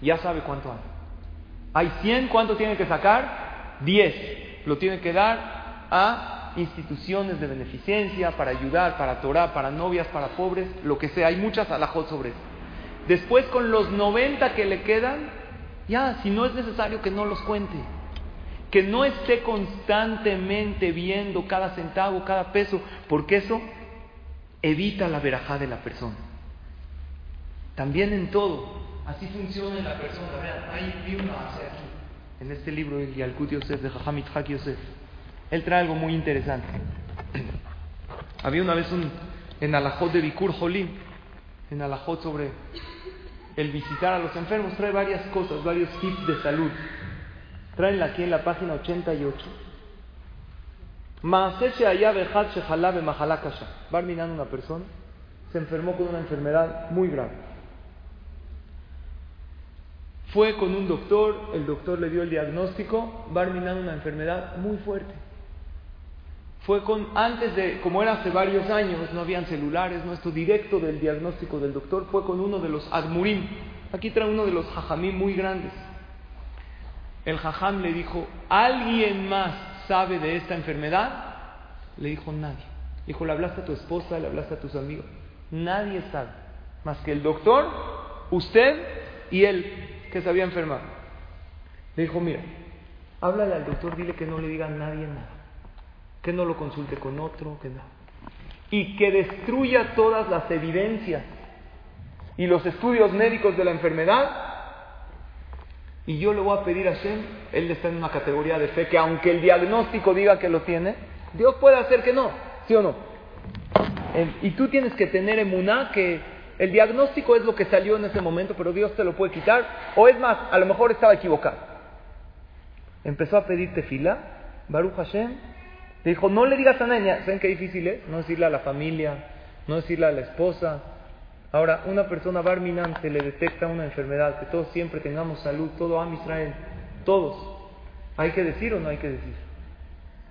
ya sabe cuánto hay. Hay 100, ¿cuánto tiene que sacar? 10. Lo tiene que dar a instituciones de beneficencia, para ayudar, para Torah, para novias, para pobres, lo que sea. Hay muchas alajot sobre eso. Después, con los 90 que le quedan, ya, si no es necesario que no los cuente que no esté constantemente viendo cada centavo, cada peso, porque eso evita la verajá de la persona. También en todo, así funciona la persona. Vean, hay una aquí, en este libro de Yalkut Yosef, de Jajamit Hak Yosef. Él trae algo muy interesante. [CLEARS THROAT] Había una vez un, en Alajot de Bikur Jolim, en Alajot sobre el visitar a los enfermos, trae varias cosas, varios tips de salud. Traenla aquí en la página 88. Va mirando una persona, se enfermó con una enfermedad muy grave. Fue con un doctor, el doctor le dio el diagnóstico, mirando una enfermedad muy fuerte. Fue con, antes de, como era hace varios años, no habían celulares, no esto directo del diagnóstico del doctor, fue con uno de los admurim. Aquí trae uno de los hajamim muy grandes El jajam le dijo, ¿alguien más sabe de esta enfermedad? Le dijo, nadie. Dijo, ¿le hablaste a tu esposa? ¿Le hablaste a tus amigos? Nadie sabe. Más que el doctor, usted y él que se había enfermado. Le dijo, mira, háblale al doctor, dile que no le diga a nadie nada. Que no lo consulte con otro, que no. Y que destruya todas las evidencias y los estudios médicos de la enfermedad. Y yo le voy a pedir a Shem, él está en una categoría de fe que aunque el diagnóstico diga que lo tiene, Dios puede hacer que no, ¿sí o no? Y tú tienes que tener emuná que el diagnóstico es lo que salió en ese momento, pero Dios te lo puede quitar. O es más, a lo mejor estaba equivocado. Empezó a pedirte fila, Baruch Hashem. Le dijo, no le digas a nadie, ¿saben qué difícil es? No decirle a la familia, no decirle a la esposa. Ahora, una persona barminan se le detecta una enfermedad, que todos siempre tengamos salud, todo Am Israel, todos. ¿Hay que decir o no hay que decir?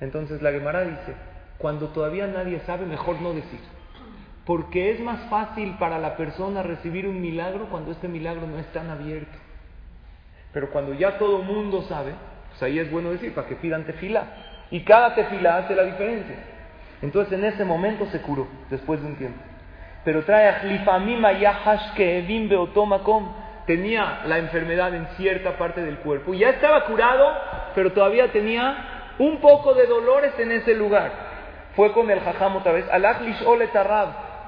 Entonces la Gemara dice, cuando todavía nadie sabe, mejor no decir. Porque es más fácil para la persona recibir un milagro cuando este milagro no es tan abierto. Pero cuando ya todo mundo sabe, pues ahí es bueno decir, para que pidan tefila. Y cada tefila hace la diferencia. Entonces en ese momento se curó, después de un tiempo. Pero trae a que tenía la enfermedad en cierta parte del cuerpo. Ya estaba curado, pero todavía tenía un poco de dolores en ese lugar. Fue con el jajam otra vez. ole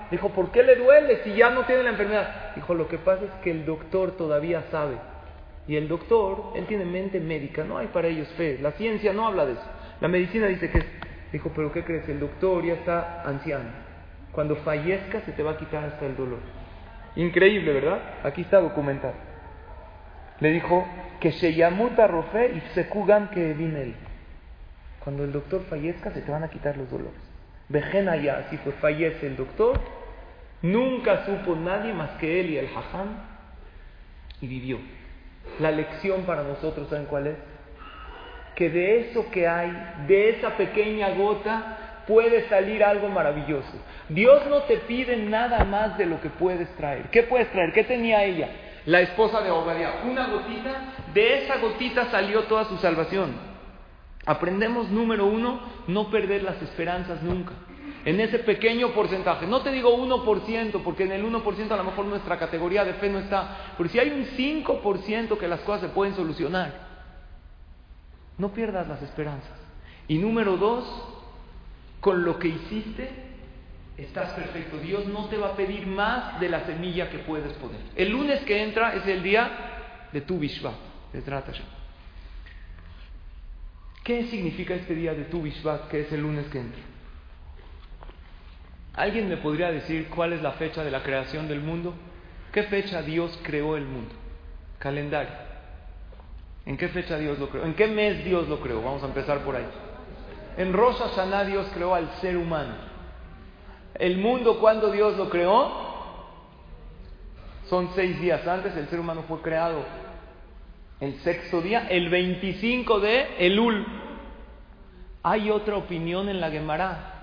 Dijo, ¿por qué le duele si ya no tiene la enfermedad? Dijo, lo que pasa es que el doctor todavía sabe. Y el doctor, él tiene mente médica, no hay para ellos fe. La ciencia no habla de eso. La medicina dice que es. Dijo, ¿pero qué crees? El doctor ya está anciano. Cuando fallezca se te va a quitar hasta el dolor. Increíble, ¿verdad? Aquí está documentado. Le dijo que se yamuta rofe y se kugan que viene él. Cuando el doctor fallezca se te van a quitar los dolores. Vejena ya, fue, fallece el doctor Nunca supo nadie más que él y el hajam y vivió. La lección para nosotros, ¿saben cuál es? Que de eso que hay, de esa pequeña gota, puede salir algo maravilloso. Dios no te pide nada más de lo que puedes traer. ¿Qué puedes traer? ¿Qué tenía ella? La esposa de Obadiah. Una gotita, de esa gotita salió toda su salvación. Aprendemos, número uno, no perder las esperanzas nunca en ese pequeño porcentaje. No te digo 1%, porque en el 1% a lo mejor nuestra categoría de fe no está, pero si hay un 5% que las cosas se pueden solucionar, no pierdas las esperanzas. Y número dos, con lo que hiciste, estás perfecto. Dios no te va a pedir más de la semilla que puedes poner. El lunes que entra es el día de tu Bishvat, de ¿Qué significa este día de tu Bishvat, que es el lunes que entra? ¿Alguien me podría decir cuál es la fecha de la creación del mundo? ¿Qué fecha Dios creó el mundo? Calendario. ¿En qué fecha Dios lo creó? ¿En qué mes Dios lo creó? Vamos a empezar por ahí. En Rosh Hashanah Dios creó al ser humano. El mundo, cuando Dios lo creó? Son seis días antes, el ser humano fue creado. El sexto día, el 25 de Elul. Hay otra opinión en la Gemara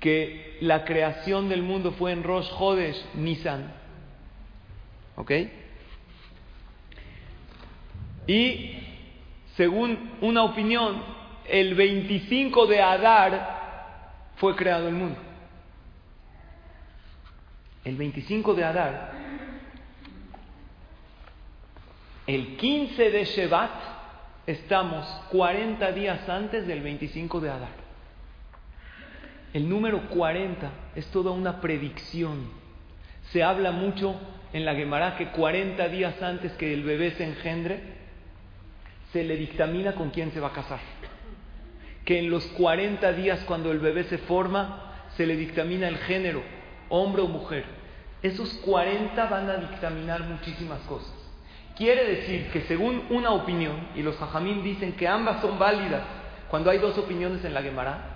que la creación del mundo fue en Rosh Hodesh Nisan. ¿Ok? Y según una opinión, el 25 de Adar fue creado el mundo. El 25 de Adar, el 15 de Shevat, estamos 40 días antes del 25 de Adar. El número 40 es toda una predicción. Se habla mucho en la Gemara que 40 días antes que el bebé se engendre, se le dictamina con quién se va a casar. Que en los 40 días cuando el bebé se forma, se le dictamina el género, hombre o mujer. Esos 40 van a dictaminar muchísimas cosas. Quiere decir que según una opinión, y los hajamim dicen que ambas son válidas, cuando hay dos opiniones en la Gemara,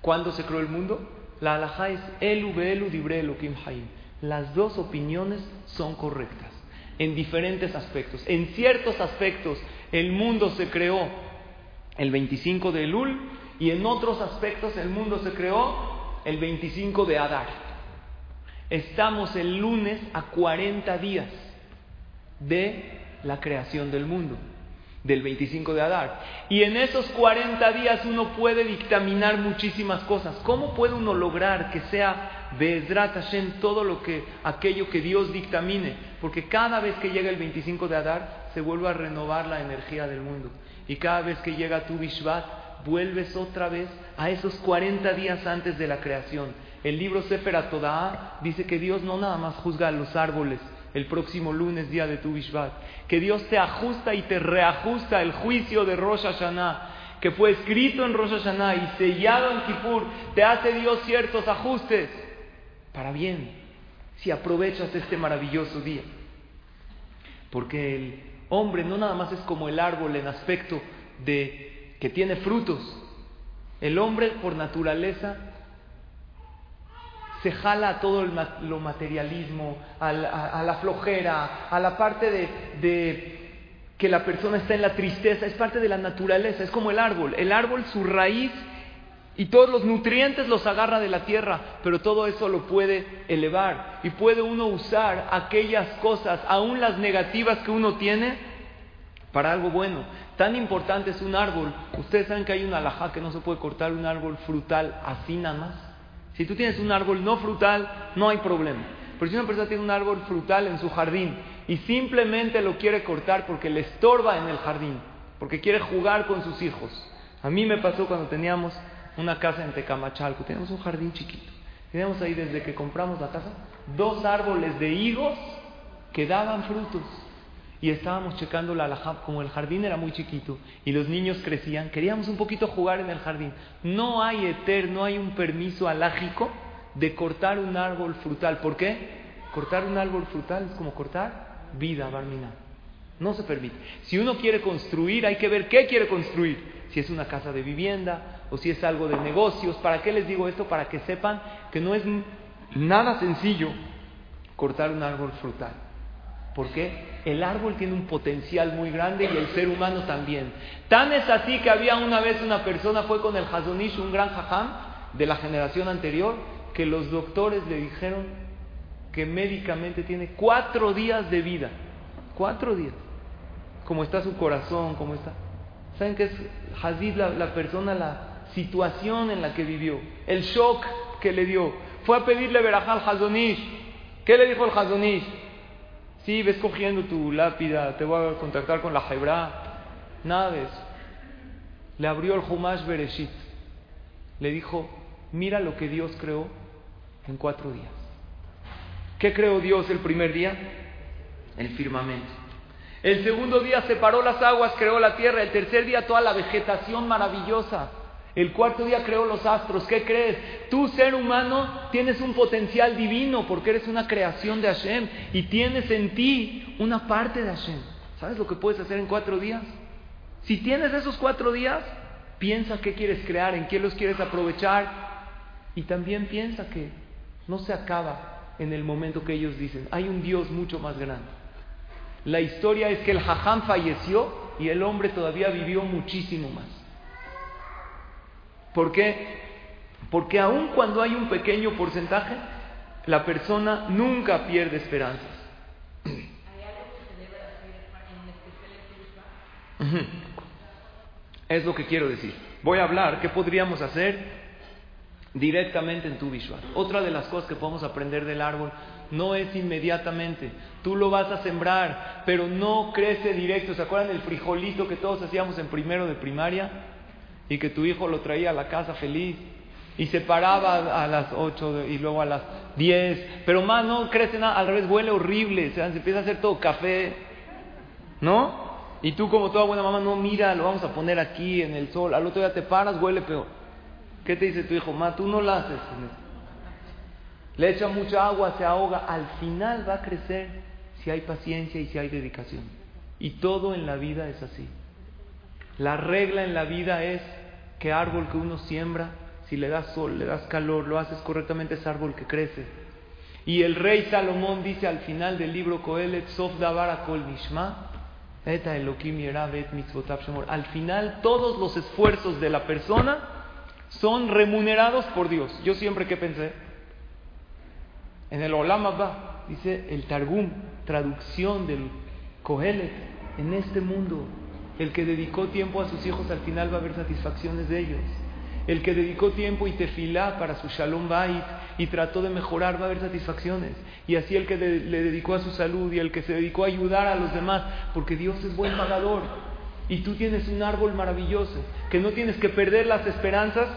¿Cuándo se creó el mundo? La alajá es Elu Beelu Dibre Elohim Haim. Las dos opiniones son correctas en diferentes aspectos. En ciertos aspectos el mundo se creó el 25 de Elul y en otros aspectos el mundo se creó el 25 de Adar. Estamos el lunes a 40 días de la creación del mundo. Del 25 de Adar. Y en esos 40 días uno puede dictaminar muchísimas cosas. ¿Cómo puede uno lograr que sea Be'ezrat Hashem todo lo que, aquello que Dios dictamine? Porque cada vez que llega el 25 de Adar se vuelve a renovar la energía del mundo. Y cada vez que llega tu Bishvat, vuelves otra vez a esos 40 días antes de la creación. El libro Sefer Atodá dice que Dios no nada más juzga a los árboles, el próximo lunes, día de tu Bishvat. Que Dios te ajusta y te reajusta el juicio de Rosh Hashanah, que fue escrito en Rosh Hashanah y sellado en Kippur. Te hace Dios ciertos ajustes para bien, si aprovechas este maravilloso día. Porque el hombre no nada más es como el árbol en aspecto de que tiene frutos. El hombre por naturaleza se jala a todo el, lo materialismo, a la, flojera, a la parte de, que la persona está en la tristeza, es parte de la naturaleza, es como el árbol. El árbol, su raíz y todos los nutrientes los agarra de la tierra, pero todo eso lo puede elevar y puede uno usar aquellas cosas, aún las negativas que uno tiene, para algo bueno. Tan importante es un árbol. Ustedes saben que hay una alajá que no se puede cortar un árbol frutal así nada más. Si tú tienes un árbol no frutal, no hay problema. Pero si una persona tiene un árbol frutal en su jardín y simplemente lo quiere cortar porque le estorba en el jardín, porque quiere jugar con sus hijos. A mí me pasó cuando teníamos una casa en Tecamachalco, teníamos un jardín chiquito. Teníamos ahí desde que compramos la casa dos árboles de higos que daban frutos y estábamos checando la alajá, como el jardín era muy chiquito y los niños crecían, queríamos un poquito jugar en el jardín. No hay eter, no hay un permiso alágico de cortar un árbol frutal. ¿Por qué? Cortar un árbol frutal es como cortar vida, Barmina. No se permite. Si uno quiere construir, hay que ver qué quiere construir. Si es una casa de vivienda o si es algo de negocios. ¿Para qué les digo esto? Para que sepan que no es nada sencillo cortar un árbol frutal. ¿Por qué? El árbol tiene un potencial muy grande y el ser humano también. Tan es así que había una vez una persona, fue con el Hazonish, un gran jajam de la generación anterior, que los doctores le dijeron que médicamente tiene cuatro días de vida. Cuatro días. Como está su corazón, cómo está. ¿Saben qué es Hazid la, la persona, la situación en la que vivió? El shock que le dio. Fue a pedirle verajá al Hazonish. ¿Qué le dijo el Hazonish? Sí, ves cogiendo tu lápida, te voy a contactar con la Jebra. Nada. Le abrió el Humash Bereshit. Le dijo, mira lo que Dios creó en cuatro días. ¿Qué creó Dios el primer día? El firmamento. El segundo día separó las aguas, creó la tierra. El tercer día toda la vegetación maravillosa. El cuarto día creó los astros. ¿Qué crees? Tú, ser humano, tienes un potencial divino porque eres una creación de Hashem y tienes en ti una parte de Hashem. ¿Sabes lo que puedes hacer en cuatro días? Si tienes esos cuatro días, piensa qué quieres crear, en qué los quieres aprovechar y también piensa que no se acaba en el momento que ellos dicen. Hay un Dios mucho más grande. La historia es que el Jajam falleció y el hombre todavía vivió muchísimo más. ¿Por qué? Porque aun cuando hay un pequeño porcentaje, la persona nunca pierde esperanzas. Es lo que quiero decir. Voy a hablar qué podríamos hacer directamente en tu visual. Otra de las cosas que podemos aprender del árbol no es inmediatamente. Tú lo vas a sembrar, pero no crece directo. ¿Se acuerdan del frijolito que todos hacíamos en primero de primaria? Y que tu hijo lo traía a la casa feliz y se paraba a las 8 y luego a las 10, pero más no crece nada, al revés huele horrible, se, empieza a hacer todo café, ¿no? Y tú como toda buena mamá, no, mira, lo vamos a poner aquí en el sol, al otro día te paras, huele peor. ¿Qué te dice tu hijo? Ma, tú no lo haces. Le echa mucha agua, se ahoga, al final va a crecer si hay paciencia y si hay dedicación. Y todo en la vida es así. La regla en la vida es que árbol que uno siembra, si le das sol, le das calor, lo haces correctamente, es árbol que crece. Y el rey Salomón dice al final del libro Coelet, Sof Davara Kol Nishma, Eta Elohim Al final, todos los esfuerzos de la persona son remunerados por Dios. Yo siempre que pensé, en el Olam Abba, dice el Targum, traducción del Coelet, en este mundo El que dedicó tiempo a sus hijos al final va a haber satisfacciones de ellos. El que dedicó tiempo y tefilá para su shalom bait y trató de mejorar va a haber satisfacciones. Y así el que le dedicó a su salud y el que se dedicó a ayudar a los demás, porque Dios es buen pagador. Y tú tienes un árbol maravilloso, que no tienes que perder las esperanzas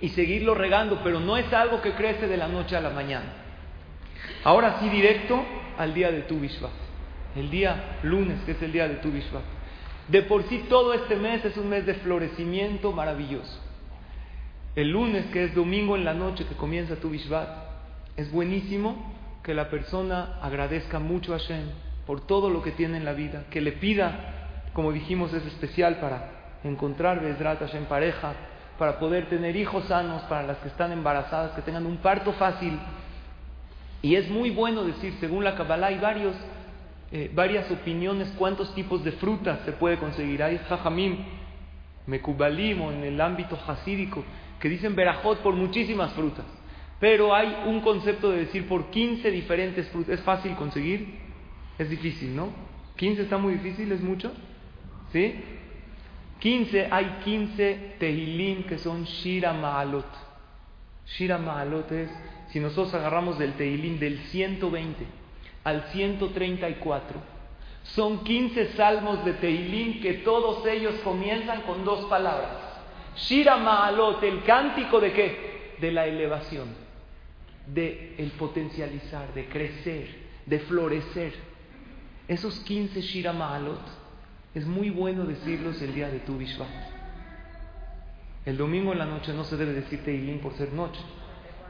y seguirlo regando, pero no es algo que crece de la noche a la mañana. Ahora sí, directo al día de tu Bishvat, el día lunes, que es el día de tu Bishvat. De por sí todo este mes es un mes de florecimiento maravilloso. El lunes, que es domingo en la noche que comienza tu Bishvat, es buenísimo que la persona agradezca mucho a Hashem por todo lo que tiene en la vida, que le pida, como dijimos, es especial para encontrar Bezrat Hashem pareja, para poder tener hijos sanos, para las que están embarazadas, que tengan un parto fácil. Y es muy bueno decir, según la Kabbalah, hay varios, eh, varias opiniones cuántos tipos de frutas se puede conseguir. Hay jajamim, mekubalim o en el ámbito hasídico, que dicen verajot por muchísimas frutas. Pero hay un concepto de decir por 15 diferentes frutas. ¿Es fácil conseguir? Es difícil, ¿no? ¿15 está muy difícil? ¿Es mucho? ¿Sí? 15, hay 15 Tehilim que son Shira Ma'alot. Shira Ma'alot es, si nosotros agarramos del Tehilim del 120 al 134, son 15 salmos de Tehilim que todos ellos comienzan con dos palabras. Shira Ma'alot, el cántico de qué? De la elevación, de el potencializar, de crecer, de florecer. Esos 15 Shira Ma'alot es muy bueno decirlos el día de tu Bishvat. El domingo en la noche no se debe decir Teilín por ser noche,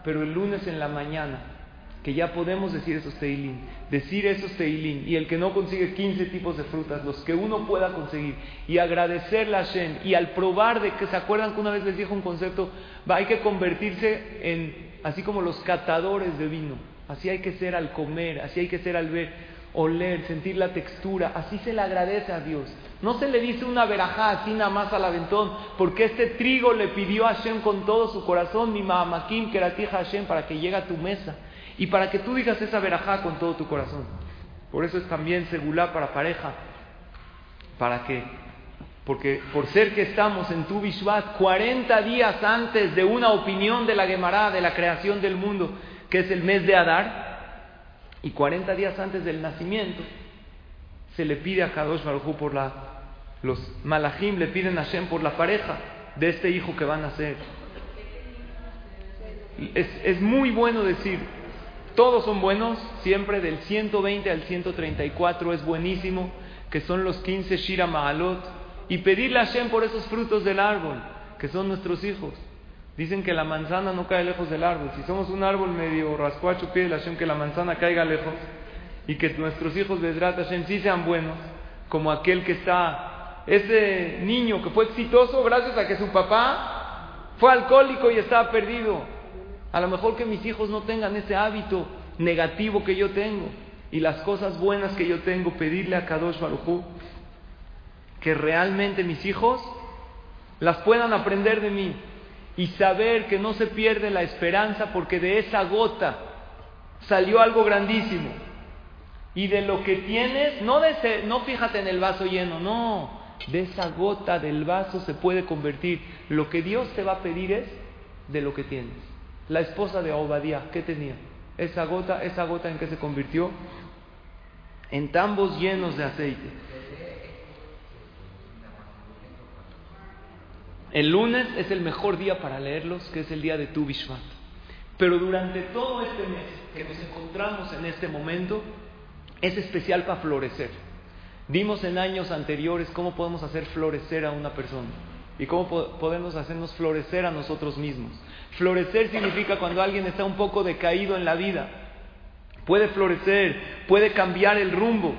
pero el lunes en la mañana, que ya podemos decir esos Teilín, decir esos Teilín, y el que no consigue 15 tipos de frutas, los que uno pueda conseguir, y agradecerle a Shem, y al probar de que se acuerdan que una vez les dijo un concepto, va, hay que convertirse en, así como los catadores de vino, así hay que ser al comer, así hay que ser al ver oler, sentir la textura, así se le agradece a Dios. No se le dice una verajá así nada más al aventón, porque este trigo le pidió a Hashem con todo su corazón, mi mamakim, que tija Hashem, para que llegue a tu mesa y para que tú digas esa verajá con todo tu corazón. Por eso es también segulá para pareja, para que, porque por ser que estamos en tu Bishvat 40 días antes de una opinión de la Gemara, de la creación del mundo, que es el mes de Adar, y 40 días antes del nacimiento, se le pide a Kadosh Baruj por la. Los malachim le piden a Hashem por la pareja de este hijo que va a nacer. Es, es muy bueno decir, todos son buenos, siempre del 120 al 134 es buenísimo, que son los 15 Shira Ma'alot, y pedirle a Hashem por esos frutos del árbol, que son nuestros hijos. Dicen que la manzana no cae lejos del árbol. Si somos un árbol medio rascuacho, pide Hashem que la manzana caiga lejos y que nuestros hijos de Hashem sí sean buenos, como aquel que está, ese niño que fue exitoso gracias a que su papá fue alcohólico y estaba perdido. A lo mejor que mis hijos no tengan ese hábito negativo que yo tengo y las cosas buenas que yo tengo, pedirle a Kadosh Baruj que realmente mis hijos las puedan aprender de mí y saber que no se pierde la esperanza porque de esa gota salió algo grandísimo. Y de lo que tienes, no, de no fíjate en el vaso lleno, no, de esa gota del vaso se puede convertir. Lo que Dios te va a pedir es de lo que tienes. La esposa de Obadiah, ¿qué tenía? Esa gota, esa gota en que se convirtió en tambos llenos de aceite. El lunes es el mejor día para leerlos, que es el día de Tu Bishvat. Pero durante todo este mes que nos encontramos en este momento, es especial para florecer. Vimos en años anteriores cómo podemos hacer florecer a una persona y cómo podemos hacernos florecer a nosotros mismos. Florecer significa cuando alguien está un poco decaído en la vida. Puede florecer, puede cambiar el rumbo.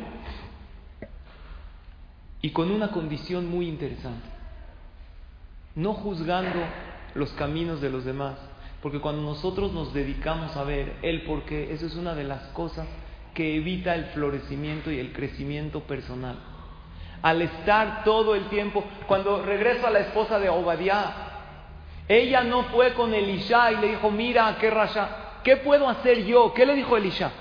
Y con una condición muy interesante no juzgando los caminos de los demás, porque cuando nosotros nos dedicamos a ver el por qué, eso es una de las cosas que evita el florecimiento y el crecimiento personal. Al estar todo el tiempo, cuando regreso a la esposa de Obadiah, ella no fue con Elisha y le dijo, mira, qué rasha, ¿qué puedo hacer yo? ¿Qué le dijo Elisha?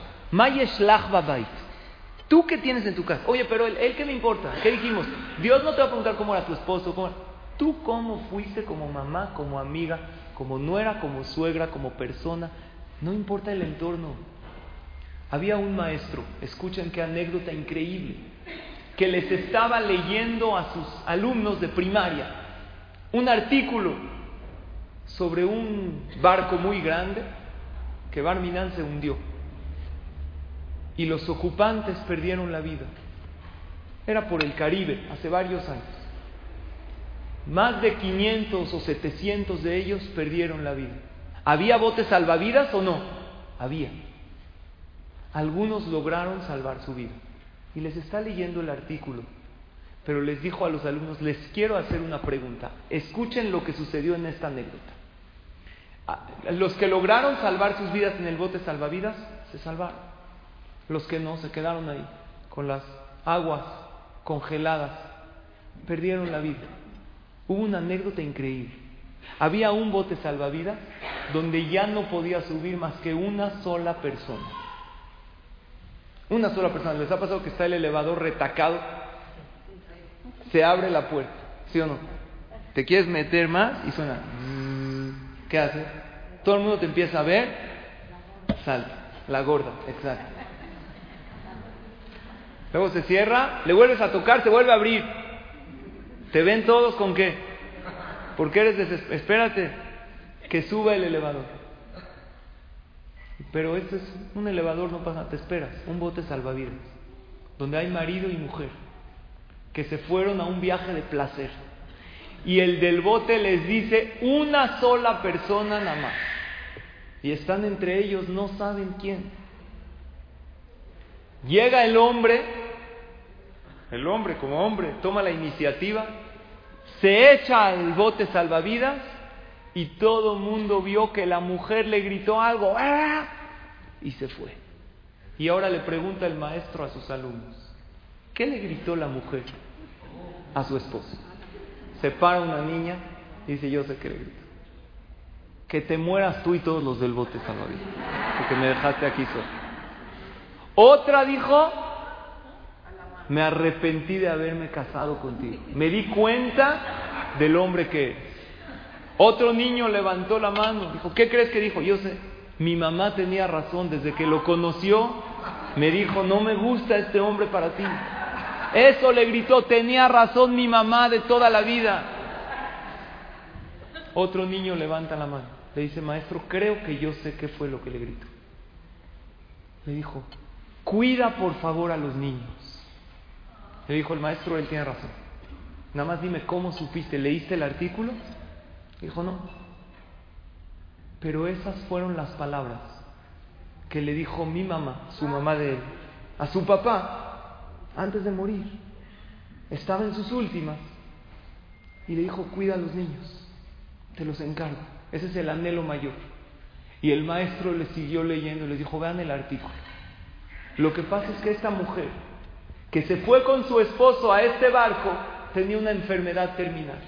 ¿Tú qué tienes en tu casa? Oye, pero él, ¿qué me importa? ¿Qué dijimos? Dios no te va a preguntar cómo era tu esposo. ¿Tú cómo fuiste como mamá, como amiga, como nuera, como suegra, como persona? No importa el entorno. Había un maestro, escuchen qué anécdota increíble, que les estaba leyendo a sus alumnos de primaria un artículo sobre un barco muy grande que Barminan se hundió y los ocupantes perdieron la vida. Era por el Caribe, hace varios años. Más de 500 o 700 de ellos perdieron la vida. ¿Había botes salvavidas o no? Había. Algunos lograron salvar su vida. Y les está leyendo el artículo, pero les dijo a los alumnos, les quiero hacer una pregunta. Escuchen lo que sucedió en esta anécdota. Ah, los que lograron salvar sus vidas en el bote salvavidas, se salvaron. Los que no, se quedaron ahí, con las aguas congeladas, perdieron la vida. Hubo una anécdota increíble. Había un bote salvavidas donde ya no podía subir más que una sola persona. Una sola persona. ¿Les ha pasado que está el elevador retacado? Se abre la puerta, ¿sí o no? Te quieres meter más y suena. ¿Qué hace? Todo el mundo te empieza a ver, salta. La gorda, exacto. Luego se cierra, le vuelves a tocar, se vuelve a abrir. ¿Te ven todos con qué? Porque eres desesperado. Espérate, que suba el elevador. Pero este es un elevador, no pasa, te esperas, un bote salvavidas, donde hay marido y mujer que se fueron a un viaje de placer y el del bote les dice una sola persona nada más. Y están entre ellos, no saben quién. Llega el hombre, el hombre como hombre, toma la iniciativa, se echa al bote salvavidas y todo el mundo vio que la mujer le gritó algo ¡Ah! y se fue. Y ahora le pregunta el maestro a sus alumnos, ¿qué le gritó la mujer a su esposo? se para una niña y dice, yo sé que le grito. Que te mueras tú y todos los del bote salvavidas, porque me dejaste aquí solo. Otra dijo, me arrepentí de haberme casado contigo. Me di cuenta del hombre que. Otro niño levantó la mano, dijo, ¿qué crees que dijo? Yo sé, mi mamá tenía razón, desde que lo conoció, me dijo, no me gusta este hombre para ti. Eso le gritó, tenía razón mi mamá de toda la vida. Otro niño levanta la mano, le dice, maestro, creo que yo sé qué fue lo que le gritó. Le dijo, cuida por favor a los niños. Le dijo el maestro, él tiene razón. Nada más dime cómo supiste, ¿leíste el artículo? Dijo, no. Pero esas fueron las palabras que le dijo mi mamá, su mamá de él, a su papá antes de morir. Estaba en sus últimas y le dijo, cuida a los niños, te los encargo. Ese es el anhelo mayor. Y el maestro le siguió leyendo y le dijo, vean el artículo. Lo que pasa es que esta mujer, que se fue con su esposo a este barco, tenía una enfermedad terminal.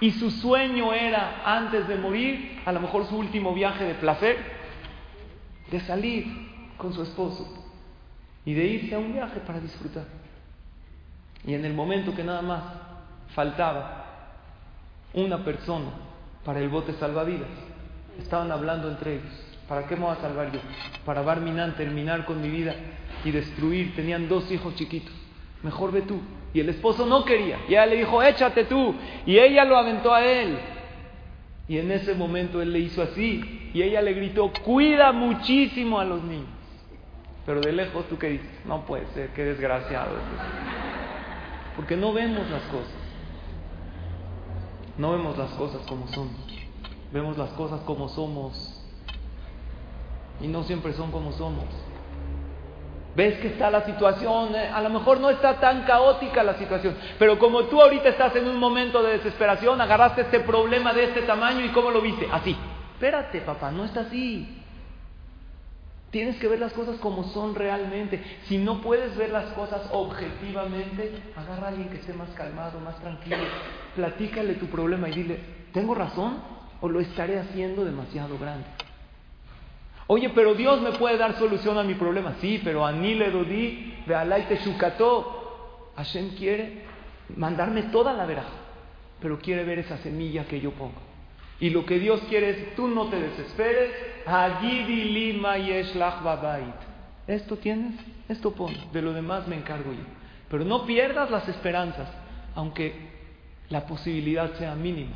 Y su sueño era, antes de morir, a lo mejor su último viaje de placer, de salir con su esposo y de irse a un viaje para disfrutar. Y en el momento que nada más faltaba una persona para el bote salvavidas, estaban hablando entre ellos. ¿Para qué me voy a salvar yo? Para Barminan terminar con mi vida y destruir. Tenían dos hijos chiquitos. Mejor ve tú. Y el esposo no quería. Y ella le dijo, échate tú. Y ella lo aventó a él. Y en ese momento él le hizo así. Y ella le gritó, cuida muchísimo a los niños. Pero de lejos tú que dices, no puede ser, qué desgraciado. Porque no vemos las cosas. No vemos las cosas como son. Vemos las cosas como somos. Y no siempre son como somos. Ves que está la situación, eh, a lo mejor no está tan caótica la situación, pero como tú ahorita estás en un momento de desesperación, agarraste este problema de este tamaño y cómo lo viste, así. Espérate, papá, no está así. Tienes que ver las cosas como son realmente. Si no puedes ver las cosas objetivamente, agarra a alguien que esté más calmado, más tranquilo. Platícale tu problema y dile, ¿tengo razón o lo estaré haciendo demasiado grande? Oye, pero Dios me puede dar solución a mi problema. Sí, pero Ani le dodí, te shukato. Hashem quiere mandarme toda la veraja, pero quiere ver esa semilla que yo pongo. Y lo que Dios quiere es, tú no te desesperes. Esto tienes, esto pon. De lo demás me encargo yo. Pero no pierdas las esperanzas, aunque la posibilidad sea mínima.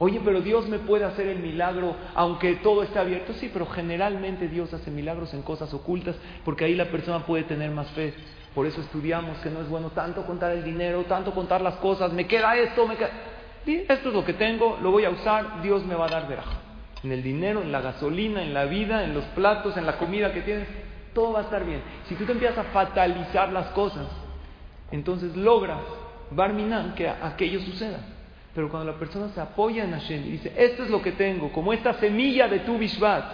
Oye, pero Dios me puede hacer el milagro aunque todo esté abierto. Sí, pero generalmente Dios hace milagros en cosas ocultas porque ahí la persona puede tener más fe. Por eso estudiamos que no es bueno tanto contar el dinero, tanto contar las cosas. Me queda esto, me queda... esto es lo que tengo, lo voy a usar, Dios me va a dar veraja. En el dinero, en la gasolina, en la vida, en los platos, en la comida que tienes, todo va a estar bien. Si tú te empiezas a fatalizar las cosas, entonces logras, Barminan, que aquello suceda. Pero cuando la persona se apoya en Hashem y dice, esto es lo que tengo, como esta semilla de tu Bishvat,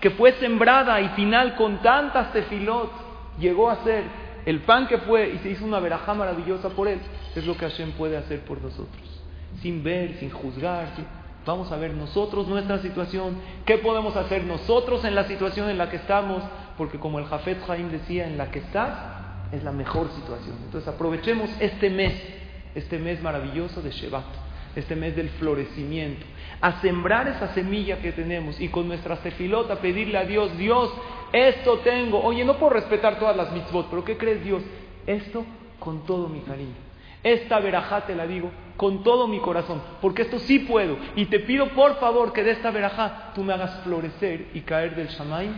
que fue sembrada y final con tantas tefilot, llegó a ser el pan que fue y se hizo una verajá maravillosa por él, es lo que Hashem puede hacer por nosotros. Sin ver, sin juzgar, vamos a ver nosotros nuestra situación, qué podemos hacer nosotros en la situación en la que estamos, porque como el Jafet Haim decía, en la que estás es la mejor situación. Entonces aprovechemos este mes, este mes maravilloso de Shevat este mes del florecimiento, a sembrar esa semilla que tenemos y con nuestra cefilota pedirle a Dios, Dios, esto tengo. Oye, no puedo respetar todas las mitzvot, pero ¿qué crees Dios? Esto con todo mi cariño. Esta verajá te la digo con todo mi corazón, porque esto sí puedo. Y te pido por favor que de esta verajá tú me hagas florecer y caer del Shamaim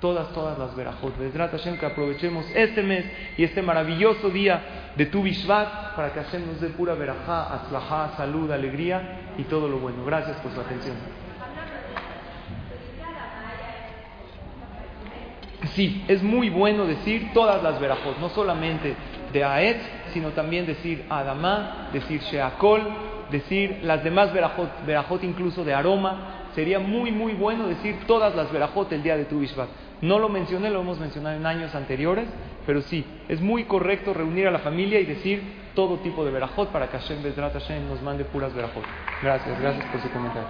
todas, todas las verajot. Vedrat Hashem, que aprovechemos este mes y este maravilloso día de tu Bishvat para que Hashem nos dé pura verajá, aslajá, salud, alegría y todo lo bueno. Gracias por su atención. Sí, es muy bueno decir todas las verajot, no solamente de Aet, sino también decir Adamá, decir Sheakol, decir las demás verajot, verajot incluso de aroma. Sería muy, muy bueno decir todas las verajot el día de tu Bishvat. No lo mencioné, lo hemos mencionado en años anteriores, pero sí, es muy correcto reunir a la familia y decir todo tipo de verajot para que Hashem Bezrat Hashem nos mande puras verajot. Gracias, gracias por su comentario.